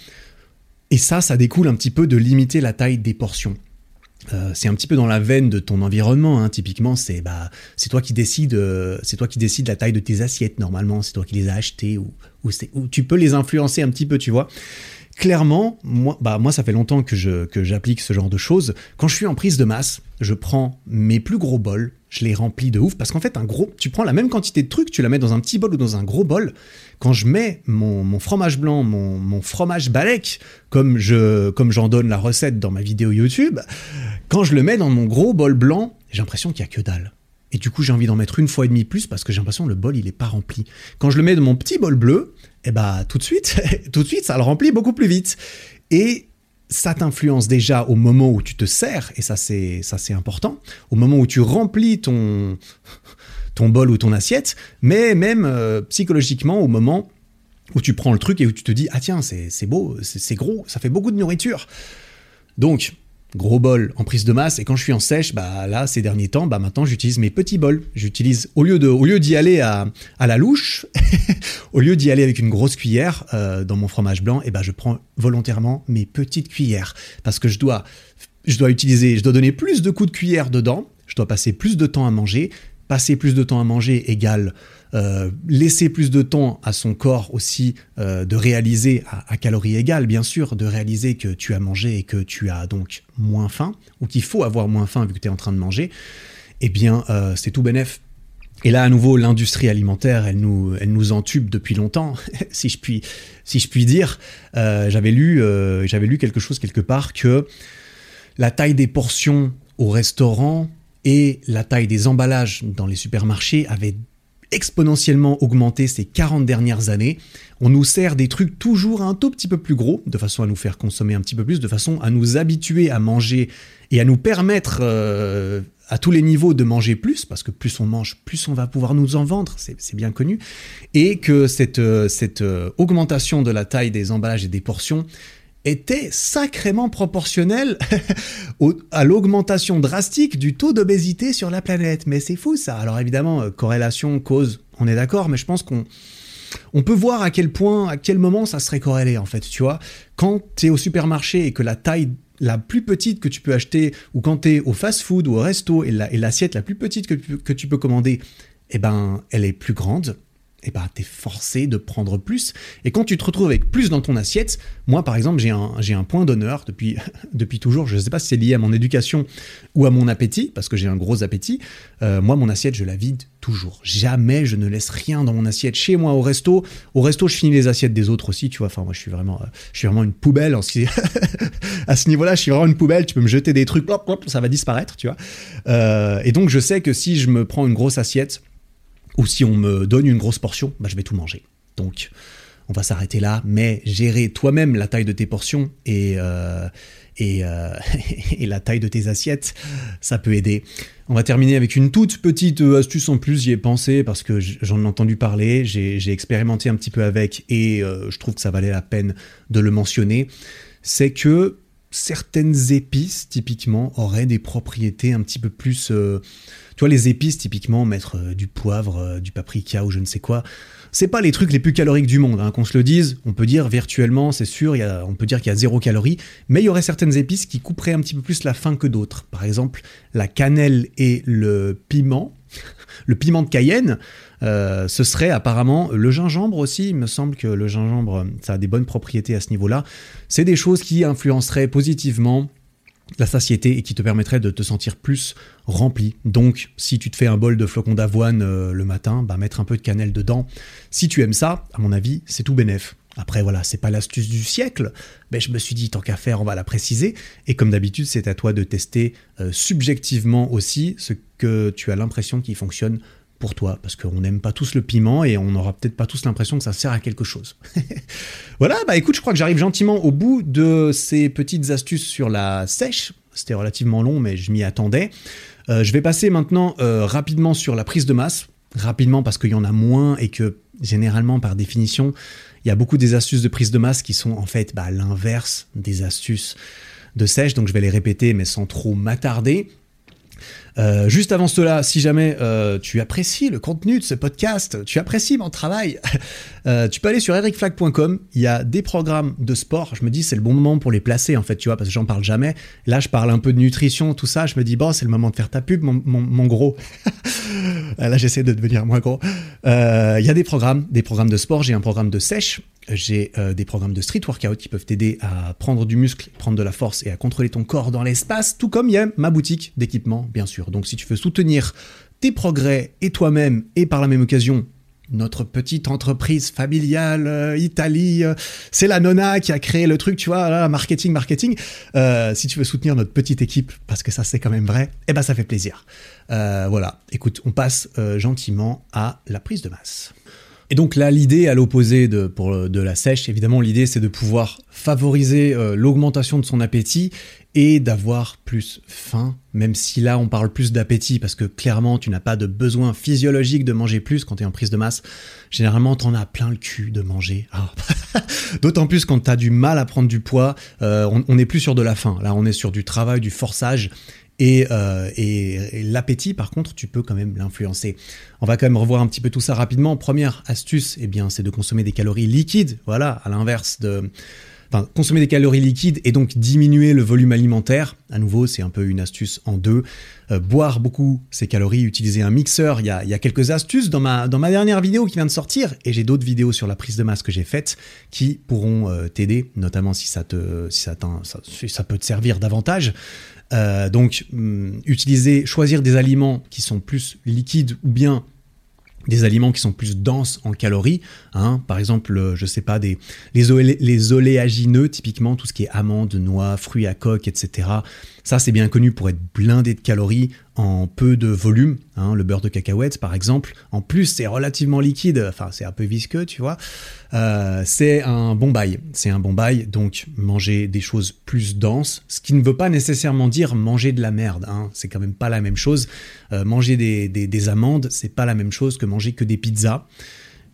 Et ça, ça découle un petit peu de limiter la taille des portions. Euh, c'est un petit peu dans la veine de ton environnement. Hein. Typiquement, c'est bah, c'est toi qui décides, euh, c'est toi qui décides la taille de tes assiettes normalement. C'est toi qui les as achetées ou, ou, ou, tu peux les influencer un petit peu, tu vois clairement, moi, bah, moi, ça fait longtemps que, j'applique ce genre de choses. Quand je suis en prise de masse, je prends mes plus gros bols, je les remplis de ouf, parce qu'en fait, un gros, tu prends la même quantité de trucs, tu la mets dans un petit bol ou dans un gros bol. Quand je mets mon, fromage blanc, mon, fromage balek, comme, je, comme j'en donne la recette dans ma vidéo YouTube, quand je le mets dans mon gros bol blanc, j'ai l'impression qu'il y a que dalle. Et du coup, j'ai envie d'en mettre une fois et demie plus parce que j'ai l'impression que le bol, il est pas rempli. Quand je le mets dans mon petit bol bleu, eh bah tout de suite, [LAUGHS] tout de suite, ça le remplit beaucoup plus vite. Et ça t'influence déjà au moment où tu te sers, et ça c'est ça c'est important, au moment où tu remplis ton [LAUGHS] ton bol ou ton assiette, mais même euh, psychologiquement au moment où tu prends le truc et où tu te dis ah tiens c'est beau, c'est gros, ça fait beaucoup de nourriture. Donc gros bol en prise de masse. Et quand je suis en sèche bah là ces derniers temps bah maintenant j'utilise mes petits bols. J'utilise au lieu de au lieu d'y aller à, à, la louche [LAUGHS] au lieu d'y aller avec une grosse cuillère euh, dans mon fromage blanc et bah je prends volontairement mes petites cuillères. Parce que je dois je dois utiliser je dois donner plus de coups de cuillère dedans. Je dois passer plus de temps à manger. Passer plus de temps à manger égale euh, laisser plus de temps à son corps aussi euh, de réaliser, à, calories égales bien sûr, de réaliser que tu as mangé et que tu as donc moins faim, ou qu'il faut avoir moins faim vu que tu es en train de manger, eh bien euh, c'est tout bénef. Et là, à nouveau, l'industrie alimentaire, elle nous, elle nous entube depuis longtemps, [LAUGHS] si je puis, si je puis dire. j'avais lu, j'avais lu quelque chose quelque part que la taille des portions au restaurant et la taille des emballages dans les supermarchés avaient exponentiellement augmenté ces 40 dernières années. On nous sert des trucs toujours un tout petit peu plus gros, de façon à nous faire consommer un petit peu plus, de façon à nous habituer à manger et à nous permettre euh, à tous les niveaux de manger plus, parce que plus on mange, plus on va pouvoir nous en vendre, c'est bien connu, et que cette, euh, cette euh, augmentation de la taille des emballages et des portions était sacrément proportionnel [LAUGHS] à l'augmentation drastique du taux d'obésité sur la planète. Mais c'est fou ça. Alors évidemment, euh, corrélation, cause, on est d'accord, mais je pense qu'on on peut voir à quel point, à quel moment ça serait corrélé en fait, tu vois. Quand tu es au supermarché et que la taille la plus petite que tu peux acheter, ou quand tu es au fast-food ou au resto et l'assiette la, plus petite que, que tu peux commander, eh ben, elle est plus grande, et bah t'es forcé de prendre plus. Et quand tu te retrouves avec plus dans ton assiette, moi par exemple j'ai un, j'ai un point d'honneur depuis, [LAUGHS] depuis toujours, je ne sais pas si c'est lié à mon éducation ou à mon appétit, parce que j'ai un gros appétit, euh, moi mon assiette je la vide toujours. Jamais je ne laisse rien dans mon assiette. Chez moi au resto, au resto je finis les assiettes des autres aussi, tu vois, enfin moi je suis vraiment, euh, je suis vraiment une poubelle en [LAUGHS] à ce niveau-là, je suis vraiment une poubelle, tu peux me jeter des trucs, ça va disparaître, tu vois. Euh, et donc je sais que si je me prends une grosse assiette, ou si on me donne une grosse portion, bah, je vais tout manger. Donc, on va s'arrêter là, mais gérer toi-même la taille de tes portions et, euh, euh, [LAUGHS] et, la taille de tes assiettes, ça peut aider. On va terminer avec une toute petite euh, astuce en plus, j'y ai pensé parce que j'en ai entendu parler, j'ai expérimenté un petit peu avec et je trouve que ça valait la peine de le mentionner. C'est que certaines épices, typiquement, auraient des propriétés un petit peu plus... Tu vois, les épices, typiquement, mettre euh, du poivre, euh, du paprika ou je ne sais quoi, c'est pas les trucs les plus caloriques du monde, hein, qu'on se le dise. On peut dire virtuellement, c'est sûr, on peut dire qu'il y a zéro calorie, mais il y aurait certaines épices qui couperaient un petit peu plus la faim que d'autres. Par exemple, la cannelle et le piment. [LAUGHS] le piment de Cayenne, euh, ce serait apparemment le gingembre aussi. Il me semble que le gingembre, ça a des bonnes propriétés à ce niveau-là. C'est des choses qui influenceraient positivement la satiété et qui te permettraient de te sentir plus rempli. Donc, si tu te fais un bol de flocons d'avoine euh, le matin, bah, mettre un peu de cannelle dedans. Si tu aimes ça, à mon avis, c'est tout bénef. Après voilà, c'est pas l'astuce du siècle, mais je me suis dit tant qu'à faire, on va la préciser. Et comme d'habitude, c'est à toi de tester euh, subjectivement aussi ce que tu as l'impression qui fonctionne pour toi, parce qu'on n'aime pas tous le piment et on n'aura peut-être pas tous l'impression que ça sert à quelque chose. [LAUGHS] voilà, bah écoute, je crois que j'arrive gentiment au bout de ces petites astuces sur la sèche. C'était relativement long, mais je m'y attendais. Euh, je vais passer maintenant euh, rapidement sur la prise de masse. Rapidement parce qu'il y en a moins et que généralement, par définition, il y a beaucoup des astuces de prise de masse qui sont en fait bah, l'inverse des astuces de sèche. Donc je vais les répéter, mais sans trop m'attarder. Euh, juste avant cela, si jamais euh, tu apprécies le contenu de ce podcast, tu apprécies mon travail, [LAUGHS] euh, tu peux aller sur ericflag.com. Il y a des programmes de sport. Je me dis c'est le bon moment pour les placer en fait, tu vois, parce que j'en parle jamais. Là, je parle un peu de nutrition, tout ça. Je me dis bon, c'est le moment de faire ta pub, mon, gros. [LAUGHS] Là, j'essaie de devenir moins gros. Il y a des programmes, des programmes de sport. J'ai un programme de sèche j'ai euh, des programmes de street workout qui peuvent t'aider à prendre du muscle, prendre de la force et à contrôler ton corps dans l'espace, tout comme il y a ma boutique d'équipement, bien sûr. Donc si tu veux soutenir tes progrès et toi-même, et par la même occasion, notre petite entreprise familiale, euh, Italie, euh, c'est la nonna qui a créé le truc, tu vois, marketing, marketing. si tu veux soutenir notre petite équipe, parce que ça c'est quand même vrai, eh ben ça fait plaisir. voilà, écoute, on passe gentiment à la prise de masse. Et donc là, l'idée à l'opposé de, pour, de la sèche, évidemment, l'idée c'est de pouvoir favoriser euh, l'augmentation de son appétit et d'avoir plus faim, même si là on parle plus d'appétit parce que clairement tu n'as pas de besoin physiologique de manger plus quand tu es en prise de masse. Généralement t'en as plein le cul de manger. Ah. [LAUGHS] D'autant plus quand tu as du mal à prendre du poids, euh, on n'est plus sur de la faim. Là on est sur du travail, du forçage euh, et, l'appétit, par contre, tu peux quand même l'influencer. On va quand même revoir un petit peu tout ça rapidement. Première astuce, eh bien, c'est de consommer des calories liquides. Voilà, à l'inverse de, enfin, consommer des calories liquides et donc diminuer le volume alimentaire. À nouveau, c'est un peu une astuce en deux. Euh, boire beaucoup ces calories, utiliser un mixeur. Il y a, quelques astuces dans ma, dans ma dernière vidéo qui vient de sortir et j'ai d'autres vidéos sur la prise de masse que j'ai faites qui pourront euh, t'aider, notamment si ça te, si ça, ça, peut te servir davantage. Euh, donc, hum, utiliser, choisir des aliments qui sont plus liquides ou bien des aliments qui sont plus denses en calories, hein, par exemple, euh, je sais pas, des, les, les oléagineux, typiquement tout ce qui est amandes, noix, fruits à coque, etc. Ça, c'est bien connu pour être blindé de calories en peu de volume. Hein, le beurre de cacahuète, par exemple. En plus, c'est relativement liquide. Enfin, c'est un peu visqueux, tu vois. Euh, c'est un bon bail. C'est un bon bail. Donc, manger des choses plus denses, ce qui ne veut pas nécessairement dire manger de la merde. Hein. C'est quand même pas la même chose. Euh, manger des, des, des amandes, c'est pas la même chose que manger que des pizzas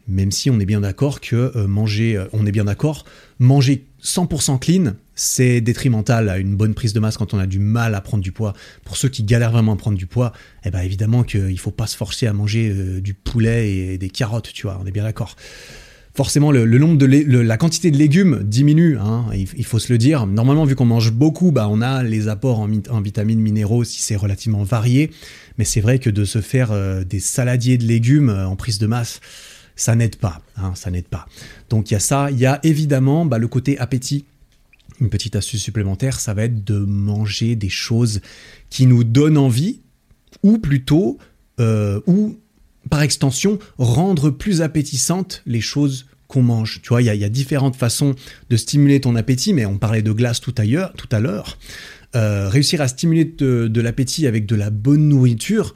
même si on est bien d'accord que euh, manger, euh, on est bien d'accord, manger 100% clean, c'est détrimental à une bonne prise de masse quand on a du mal à prendre du poids. Pour ceux qui galèrent vraiment à prendre du poids, eh ben évidemment qu'il faut pas se forcer à manger euh, du poulet et des carottes, tu vois, on est bien d'accord. Forcément, le, nombre de la quantité de légumes diminue, hein, il, faut se le dire. Normalement, vu qu'on mange beaucoup, bah, on a les apports en vitamines, minéraux si c'est relativement varié. Mais c'est vrai que de se faire des saladiers de légumes en prise de masse, ça n'aide pas, hein, ça n'aide pas. Donc il y a ça, il y a évidemment bah, le côté appétit. Une petite astuce supplémentaire, ça va être de manger des choses qui nous donnent envie, ou plutôt, euh, ou par extension, rendre plus appétissantes les choses qu'on mange. Tu vois, il y, a différentes façons de stimuler ton appétit, mais on parlait de glace tout, ailleurs, tout à l'heure. Euh, réussir à stimuler de l'appétit avec de la bonne nourriture,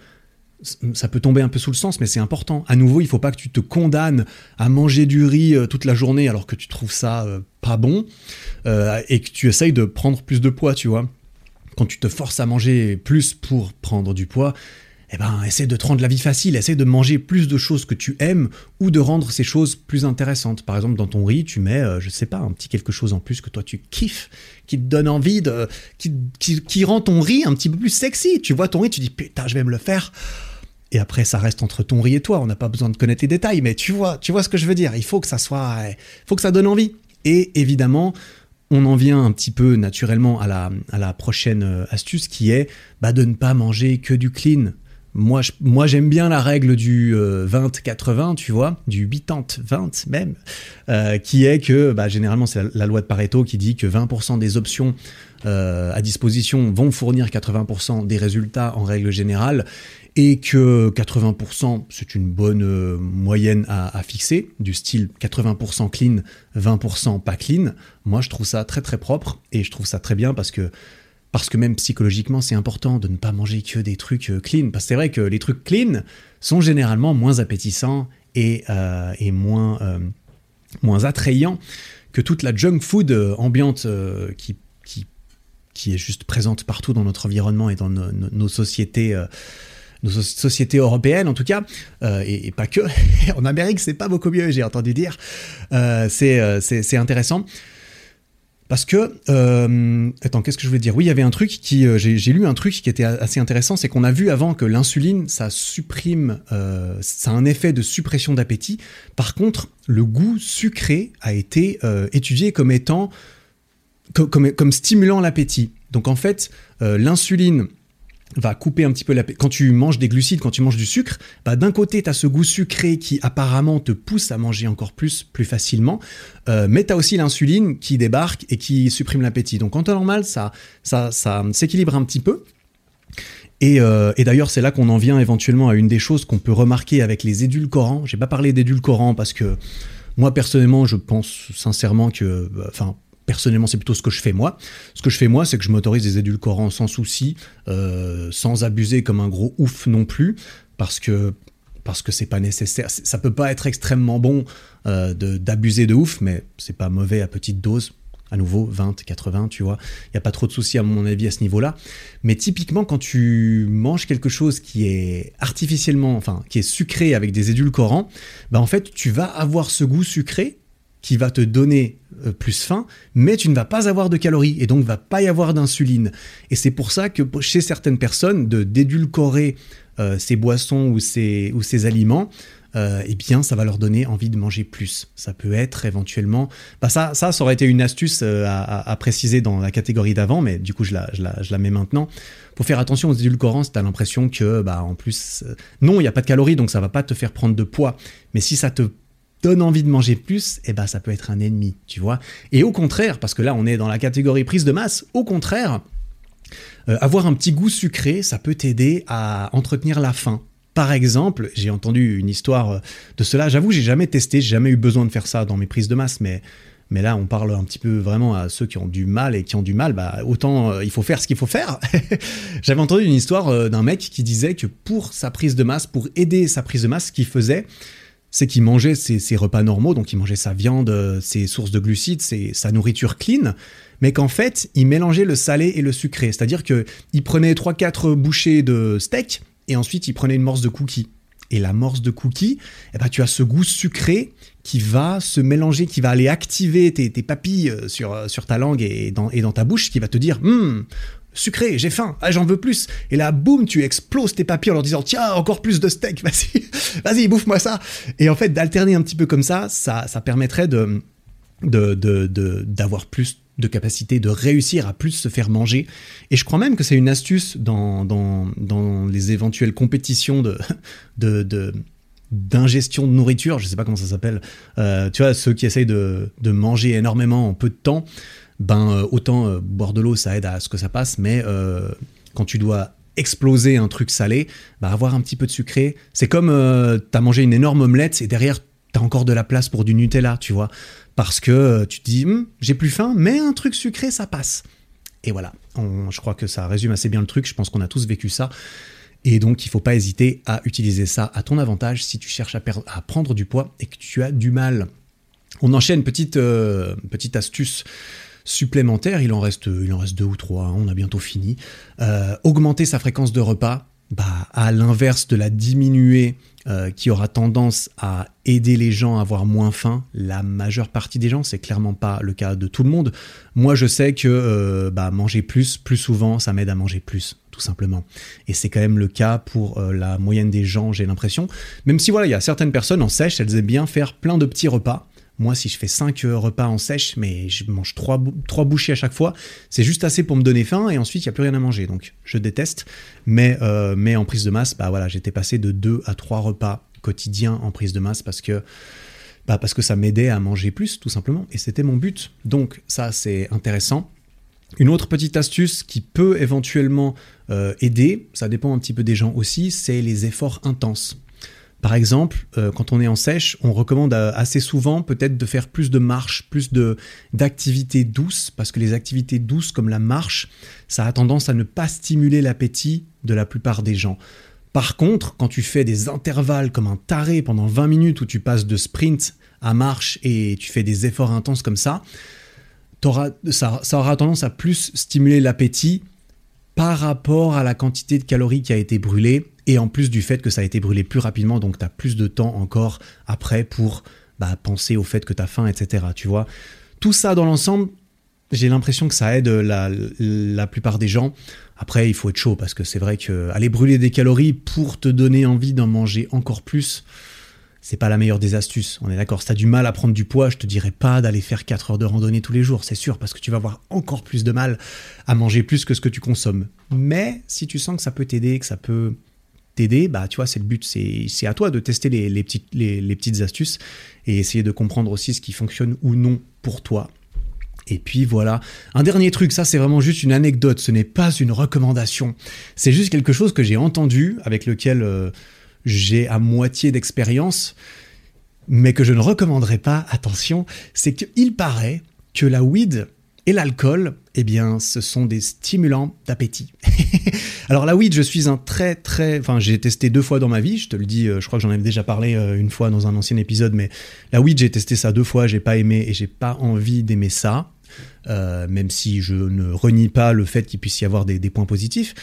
ça peut tomber un peu sous le sens, mais c'est important. À nouveau, il faut pas que tu te condamnes à manger du riz euh, toute la journée alors que tu trouves ça euh, pas bon euh, et que tu essayes de prendre plus de poids, tu vois. Quand tu te forces à manger plus pour prendre du poids, eh ben, essaie de te rendre la vie facile, essaie de manger plus de choses que tu aimes ou de rendre ces choses plus intéressantes. Par exemple, dans ton riz, tu mets, je sais pas, un petit quelque chose en plus que toi tu kiffes, qui te donne envie de, qui, qui, rend ton riz un petit peu plus sexy. Tu vois ton riz, tu dis putain, je vais me le faire. Et après, ça reste entre ton riz et toi. On n'a pas besoin de connaître les détails, mais tu vois, tu vois ce que je veux dire. Il faut que ça soit, il faut que ça donne envie. Et évidemment, on en vient un petit peu naturellement à la, à la prochaine euh, astuce qui est bah, de ne pas manger que du clean. Moi, moi j'aime bien la règle du 20-80, tu vois, du 80-20 même, qui est que bah, généralement c'est la, loi de Pareto qui dit que 20% des options à disposition vont fournir 80% des résultats en règle générale et que 80% c'est une bonne euh, moyenne à, fixer, du style 80% clean, 20% pas clean, moi je trouve ça très très propre et je trouve ça très bien parce que parce que même psychologiquement c'est important de ne pas manger que des trucs euh, clean parce que c'est vrai que les trucs clean sont généralement moins appétissants et, euh, et moins moins attrayants que toute la junk food ambiante qui, qui qui est juste présente partout dans notre environnement et dans nos sociétés nos sociétés européennes en tout cas, euh, et, pas que. [LAUGHS] en Amérique, c'est pas beaucoup mieux, j'ai entendu dire. Euh, euh, c'est intéressant. Parce que, attends, qu'est-ce que je voulais dire? Oui, il y avait un truc qui, j'ai lu un truc qui était assez intéressant, c'est qu'on a vu avant que l'insuline, ça supprime, ça a un effet de suppression d'appétit. Par contre, le goût sucré a été étudié comme étant, comme, comme stimulant l'appétit. Donc en fait, l'insuline va couper un petit peu la... Quand tu manges des glucides, quand tu manges du sucre, bah d'un côté, tu as ce goût sucré qui apparemment te pousse à manger encore plus, plus facilement, euh, mais tu as aussi l'insuline qui débarque et qui supprime l'appétit. Donc en temps normal, ça, ça, ça s'équilibre un petit peu. Et, euh, et d'ailleurs, c'est là qu'on en vient éventuellement à une des choses qu'on peut remarquer avec les édulcorants. J'ai pas parlé d'édulcorants parce que moi personnellement, je pense sincèrement que, enfin, personnellement, c'est plutôt ce que je fais moi. Ce que je fais moi, c'est que je m'autorise des édulcorants sans souci, euh, sans abuser comme un gros ouf non plus, parce que parce que c'est pas nécessaire. Ça peut pas être extrêmement bon euh, d'abuser de, ouf, mais c'est pas mauvais à petite dose. À nouveau, 20, 80, tu vois. Il n'y a pas trop de soucis à mon avis à ce niveau-là. Mais typiquement, quand tu manges quelque chose qui est artificiellement, enfin, qui est sucré avec des édulcorants, bah en fait, tu vas avoir ce goût sucré qui va te donner euh, plus faim, mais tu ne vas pas avoir de calories et donc va pas y avoir d'insuline. Et c'est pour ça que chez certaines personnes, de d'édulcorer euh, ces boissons ou ces, ou ces aliments, euh, eh bien, ça va leur donner envie de manger plus. Ça peut être éventuellement. Bah ça, ça, aurait été une astuce à, préciser dans la catégorie d'avant, mais du coup, je la, je la, je la mets maintenant. Pour faire attention aux édulcorants, tu as l'impression que, bah, en plus, non, il n'y a pas de calories, donc ça va pas te faire prendre de poids. Mais si ça te donne envie de manger plus, eh ben ça peut être un ennemi, tu vois. Et au contraire, parce que là on est dans la catégorie prise de masse, au contraire, euh, avoir un petit goût sucré, ça peut t'aider à entretenir la faim. Par exemple, j'ai entendu une histoire euh, de cela. J'avoue, j'ai jamais testé, j'ai jamais eu besoin de faire ça dans mes prises de masse, mais mais là, on parle un petit peu vraiment à ceux qui ont du mal et qui ont du mal, bah autant euh, il faut faire ce qu'il faut faire. [LAUGHS] J'avais entendu une histoire d'un mec qui disait que pour sa prise de masse, pour aider sa prise de masse, ce qu'il faisait, c'est qu'il mangeait ses, repas normaux, donc il mangeait sa viande, euh, ses sources de glucides, sa nourriture clean, mais qu'en fait, il mélangeait le salé et le sucré. C'est-à-dire qu'il prenait 3-4 bouchées de steak, et ensuite il prenait une morse de cookie. Et la morse de cookie, eh ben, tu as ce goût sucré qui va se mélanger, qui va aller activer tes, papilles euh, sur, euh, sur ta langue et dans, ta bouche, qui va te dire hum, sucré, j'ai faim, ah, j'en veux plus. Et là, boum, tu exploses tes papiers en leur disant, tiens, encore plus de steak, [LAUGHS] vas-y, vas-y, bouffe-moi ça. Et en fait, d'alterner un petit peu comme ça, ça, ça permettrait de, d'avoir de, plus de capacité de réussir à plus se faire manger. Et je crois même que c'est une astuce dans, dans, les éventuelles compétitions [LAUGHS] de, de, d'ingestion de nourriture, je sais pas comment ça s'appelle, euh, tu vois, ceux qui essayent de, de manger énormément en peu de temps, ben euh, autant euh, boire de l'eau, ça aide à ce que ça passe, mais euh, quand tu dois exploser un truc salé, bah avoir un petit peu de sucré, c'est comme t'as mangé une énorme omelette et derrière t'as encore de la place pour du Nutella, tu vois, parce que tu te dis hum, j'ai plus faim, mais un truc sucré ça passe. Et voilà, je crois que ça résume assez bien le truc. Je pense qu'on a tous vécu ça. Et donc, il faut pas hésiter à utiliser ça à ton avantage si tu cherches à, à prendre du poids et que tu as du mal. On enchaîne petite petite astuce il en reste, il en reste deux ou trois, hein, on a bientôt fini. Euh, augmenter sa fréquence de repas, bah, à l'inverse de la diminuer, euh, qui aura tendance à aider les gens à avoir moins faim. La majeure partie des gens, c'est clairement pas le cas de tout le monde. Moi, je sais que euh, bah, manger plus, plus souvent, ça m'aide à manger plus, tout simplement. Et c'est quand même le cas pour la moyenne des gens, j'ai l'impression. Même si voilà, il y a certaines personnes en sèche, elles aiment bien faire plein de petits repas Moi, si je fais 5 repas en sèche, mais je mange 3, trois bouchées à chaque fois, c'est juste assez pour me donner faim et ensuite il n'y a plus rien à manger. Donc je déteste. Mais, mais en prise de masse, bah voilà, j'étais passé de 2 à 3 repas quotidiens en prise de masse parce que bah parce que ça m'aidait à manger plus, tout simplement, et c'était mon but. Donc ça, c'est intéressant. Une autre petite astuce qui peut éventuellement euh, aider, ça dépend un petit peu des gens aussi, c'est les efforts intenses. Par exemple, euh, quand on est en sèche, on recommande assez souvent peut-être de faire plus de marche, plus de d'activités douces, parce que les activités douces comme la marche, ça a tendance à ne pas stimuler l'appétit de la plupart des gens. Par contre, quand tu fais des intervalles comme un taré pendant 20 minutes où tu passes de sprint à marche et tu fais des efforts intenses comme ça, ça aura tendance à plus stimuler l'appétit par rapport à la quantité de calories qui a été brûlée et en plus du fait que ça a été brûlé plus rapidement, donc tu as plus de temps encore après pour bah, penser au fait que tu as faim, etc. Tu vois Tout ça dans l'ensemble, j'ai l'impression que ça aide la, plupart des gens. Après, il faut être chaud parce que c'est vrai que aller brûler des calories pour te donner envie d'en manger encore plus, c'est pas la meilleure des astuces. On est d'accord. Si t'as du mal à prendre du poids, je te dirais pas d'aller faire 4 heures de randonnée tous les jours, c'est sûr, parce que tu vas avoir encore plus de mal à manger plus que ce que tu consommes. Mais si tu sens que ça peut t'aider, que ça peut t'aider, bah tu vois, c'est le but. C'est à toi de tester les, les, petites, les, petites astuces et essayer de comprendre aussi ce qui fonctionne ou non pour toi et puis voilà. Un dernier truc, ça c'est vraiment juste une anecdote, ce n'est pas une recommandation. C'est juste quelque chose que j'ai entendu, avec lequel euh, j'ai à moitié d'expérience, mais que je ne recommanderais pas, attention, c'est qu'il paraît que la weed et l'alcool, eh bien, ce sont des stimulants d'appétit. [LAUGHS] Alors la weed, je suis un très très, enfin j'ai testé deux fois dans ma vie, je te le dis, euh, je crois que j'en avais déjà parlé euh, une fois dans un ancien épisode, mais la weed j'ai testé ça deux fois, j'ai pas aimé et j'ai pas envie d'aimer ça. Euh, même si je ne renie pas le fait qu'il puisse y avoir des, points positifs.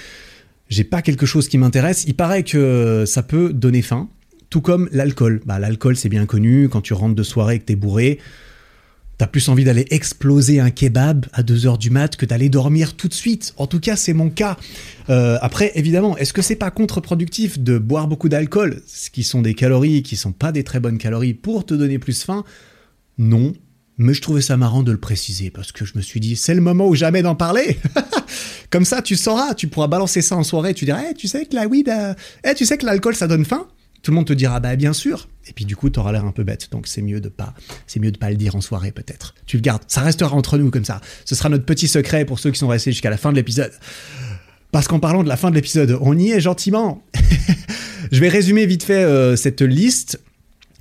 J'ai pas quelque chose qui m'intéresse. Il paraît que ça peut donner faim, tout comme l'alcool. Bah, l'alcool, c'est bien connu. Quand tu rentres de soirée et que t'es bourré, t'as plus envie d'aller exploser un kebab à 2h du mat que d'aller dormir tout de suite. En tout cas, c'est mon cas. Euh, après, évidemment, est-ce que c'est pas contre-productif de boire beaucoup d'alcool, ce qui sont des calories qui sont pas des très bonnes calories, pour te donner plus faim? Non, mais je trouvais ça marrant de le préciser parce que je me suis dit, c'est le moment ou jamais d'en parler. [LAUGHS] Comme ça, tu sauras, tu pourras balancer ça en soirée, tu diras, hey, tu sais que la weed, euh, tu sais que l'alcool, ça donne faim? Tout le monde te dira, bah bien sûr. Et puis du coup, tu auras l'air un peu bête. Donc c'est mieux de pas, c'est mieux de pas le dire en soirée peut-être. Tu le gardes, ça restera entre nous comme ça. Ce sera notre petit secret pour ceux qui sont restés jusqu'à la fin de l'épisode. Parce qu'en parlant de la fin de l'épisode, on y est gentiment. [LAUGHS] je vais résumer vite fait euh, cette liste.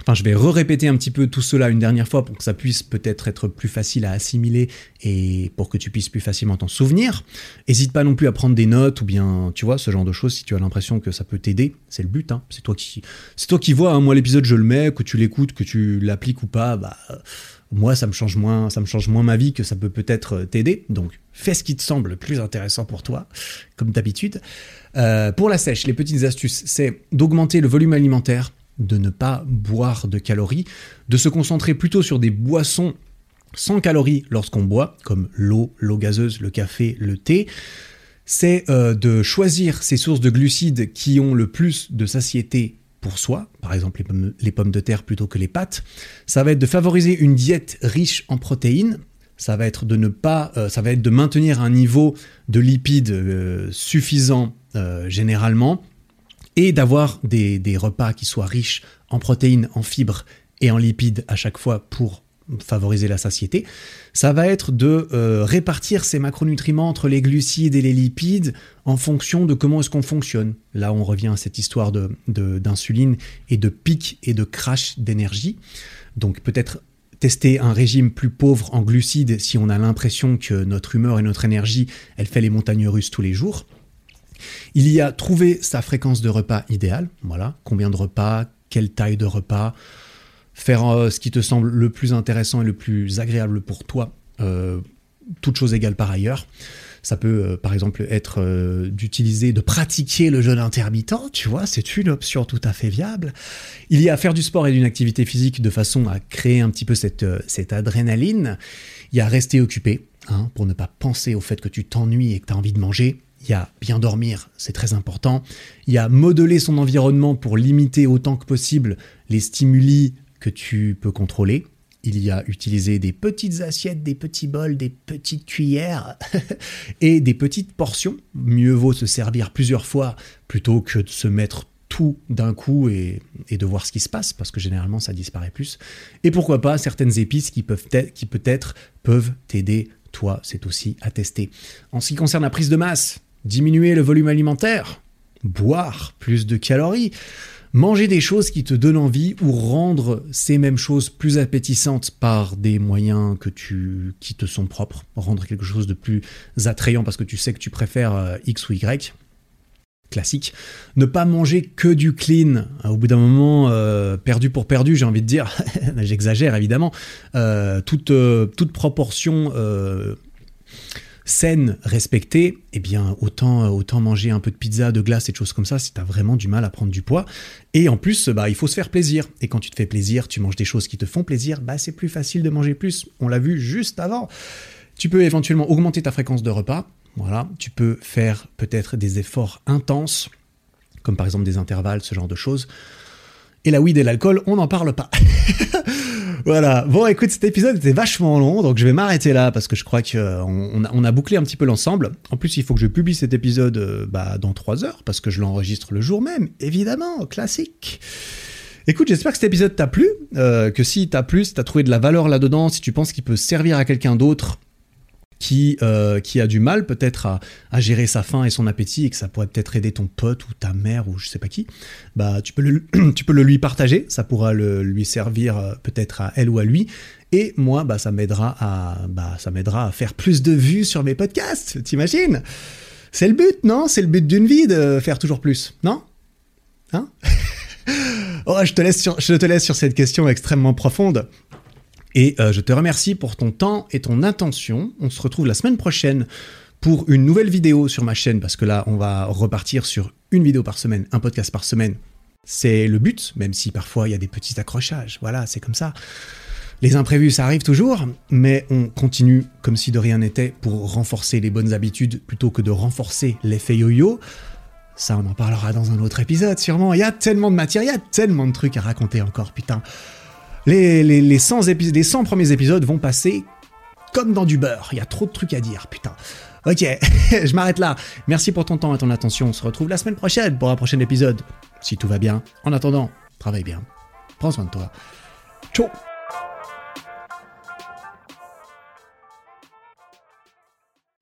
Enfin, je vais re-répéter un petit peu tout cela une dernière fois pour que ça puisse peut-être être plus facile à assimiler et pour que tu puisses plus facilement t'en souvenir. Hésite pas non plus à prendre des notes ou bien, tu vois, ce genre de choses si tu as l'impression que ça peut t'aider. C'est le but, hein. C'est toi qui, c'est toi qui vois. Hein. Moi, l'épisode, je le mets, que tu l'écoutes, que tu l'appliques ou pas, bah, moi, ça me change moins, ça me change moins ma vie que ça peut peut-être t'aider. Donc, fais ce qui te semble le plus intéressant pour toi, comme d'habitude. Euh, pour la sèche, les petites astuces, c'est d'augmenter le volume alimentaire de ne pas boire de calories, de se concentrer plutôt sur des boissons sans calories lorsqu'on boit, comme l'eau, l'eau gazeuse, le café, le thé, c'est euh, de choisir ces sources de glucides qui ont le plus de satiété pour soi, par exemple les pommes, de terre plutôt que les pâtes. Ça va être de favoriser une diète riche en protéines. Ça va être de ne pas, euh, ça va être de maintenir un niveau de lipides euh, suffisant généralement et d'avoir des, repas qui soient riches en protéines, en fibres et en lipides à chaque fois pour favoriser la satiété, ça va être de euh, répartir ces macronutriments entre les glucides et les lipides en fonction de comment est-ce qu'on fonctionne. Là, on revient à cette histoire d'insuline de, et de pic et de crash d'énergie. Donc peut-être tester un régime plus pauvre en glucides si on a l'impression que notre humeur et notre énergie, elle fait les montagnes russes tous les jours. Il y a trouver sa fréquence de repas idéale, voilà, combien de repas, quelle taille de repas, faire euh, ce qui te semble le plus intéressant et le plus agréable pour toi, euh, toute chose égale par ailleurs. Ça peut euh, par exemple être d'utiliser, de pratiquer le jeûne intermittent, tu vois, c'est une option tout à fait viable. Il y a faire du sport et d'une activité physique de façon à créer un petit peu cette, cette adrénaline. Il y a rester occupé, hein, pour ne pas penser au fait que tu t'ennuies et que tu as envie de manger. Il y a bien dormir, c'est très important. Il y a modeler son environnement pour limiter autant que possible les stimuli que tu peux contrôler. il y a utilisé des petites assiettes, des petits bols, des petites cuillères [LAUGHS] et des petites portions. Mieux vaut se servir plusieurs fois plutôt que de se mettre tout d'un coup et, de voir ce qui se passe, parce que généralement ça disparaît plus. Et pourquoi pas certaines épices qui, peuvent qui peut-être peuvent t'aider, toi, c'est aussi à tester. En ce qui concerne la prise de masse, diminuer le volume alimentaire, boire plus de calories, manger des choses qui te donnent envie ou rendre ces mêmes choses plus appétissantes par des moyens qui te sont propres, rendre quelque chose de plus attrayant parce que tu sais que tu préfères euh, X ou Y classique. Ne pas manger que du clean. Au bout d'un moment, euh, perdu pour perdu, j'ai envie de dire. [LAUGHS] J'exagère évidemment. Euh, toute, toute proportion saine, respectée, eh bien autant, autant manger un peu de pizza, de glace et de choses comme ça si tu as vraiment du mal à prendre du poids. Et en plus, bah, il faut se faire plaisir. Et quand tu te fais plaisir, tu manges des choses qui te font plaisir, bah, c'est plus facile de manger plus. On l'a vu juste avant. Tu peux éventuellement augmenter ta fréquence de repas. Voilà, tu peux faire peut-être des efforts intenses, comme par exemple des intervalles, ce genre de choses. Et la weed et l'alcool, on n'en parle pas. [LAUGHS] voilà. Bon, écoute, cet épisode était vachement long, donc je vais m'arrêter là parce que je crois qu'on euh, on a, bouclé un petit peu l'ensemble. En plus, il faut que je publie cet épisode euh, bah, dans 3 heures parce que je l'enregistre le jour même, évidemment, classique. Écoute, j'espère que cet épisode t'a plu, euh, que si t'a plu, si t'as trouvé de la valeur là-dedans, si tu penses qu'il peut servir à quelqu'un d'autre, qui, euh, qui a du mal peut-être à, gérer sa faim et son appétit et que ça pourrait peut-être aider ton pote ou ta mère ou je sais pas qui, bah tu peux le, [CLEARS THROAT] tu peux le lui partager, ça pourra le, lui servir euh, peut-être à elle ou à lui. Et moi, bah, ça m'aidera à, bah, à faire plus de vues sur mes podcasts, t'imagines? C'est le but, non? C'est le but d'une vie de faire toujours plus, non? Hein? [LAUGHS] Oh, je te, laisse sur, je te laisse sur cette question extrêmement profonde. Et euh, je te remercie pour ton temps et ton attention. On se retrouve la semaine prochaine pour une nouvelle vidéo sur ma chaîne, parce que là, on va repartir sur une vidéo par semaine, un podcast par semaine. C'est le but, même si parfois il y a des petits accrochages. Voilà, c'est comme ça. Les imprévus, ça arrive toujours, mais on continue comme si de rien n'était pour renforcer les bonnes habitudes plutôt que de renforcer l'effet yo-yo. Ça, on en parlera dans un autre épisode, sûrement. Il y a tellement de matière, il y a tellement de trucs à raconter encore, putain. Les, les, 100 les 100 premiers épisodes vont passer comme dans du beurre. Il y a trop de trucs à dire, putain. Ok, [LAUGHS] je m'arrête là. Merci pour ton temps et ton attention. On se retrouve la semaine prochaine pour un prochain épisode. Si tout va bien. En attendant, travaille bien. Prends soin de toi. Ciao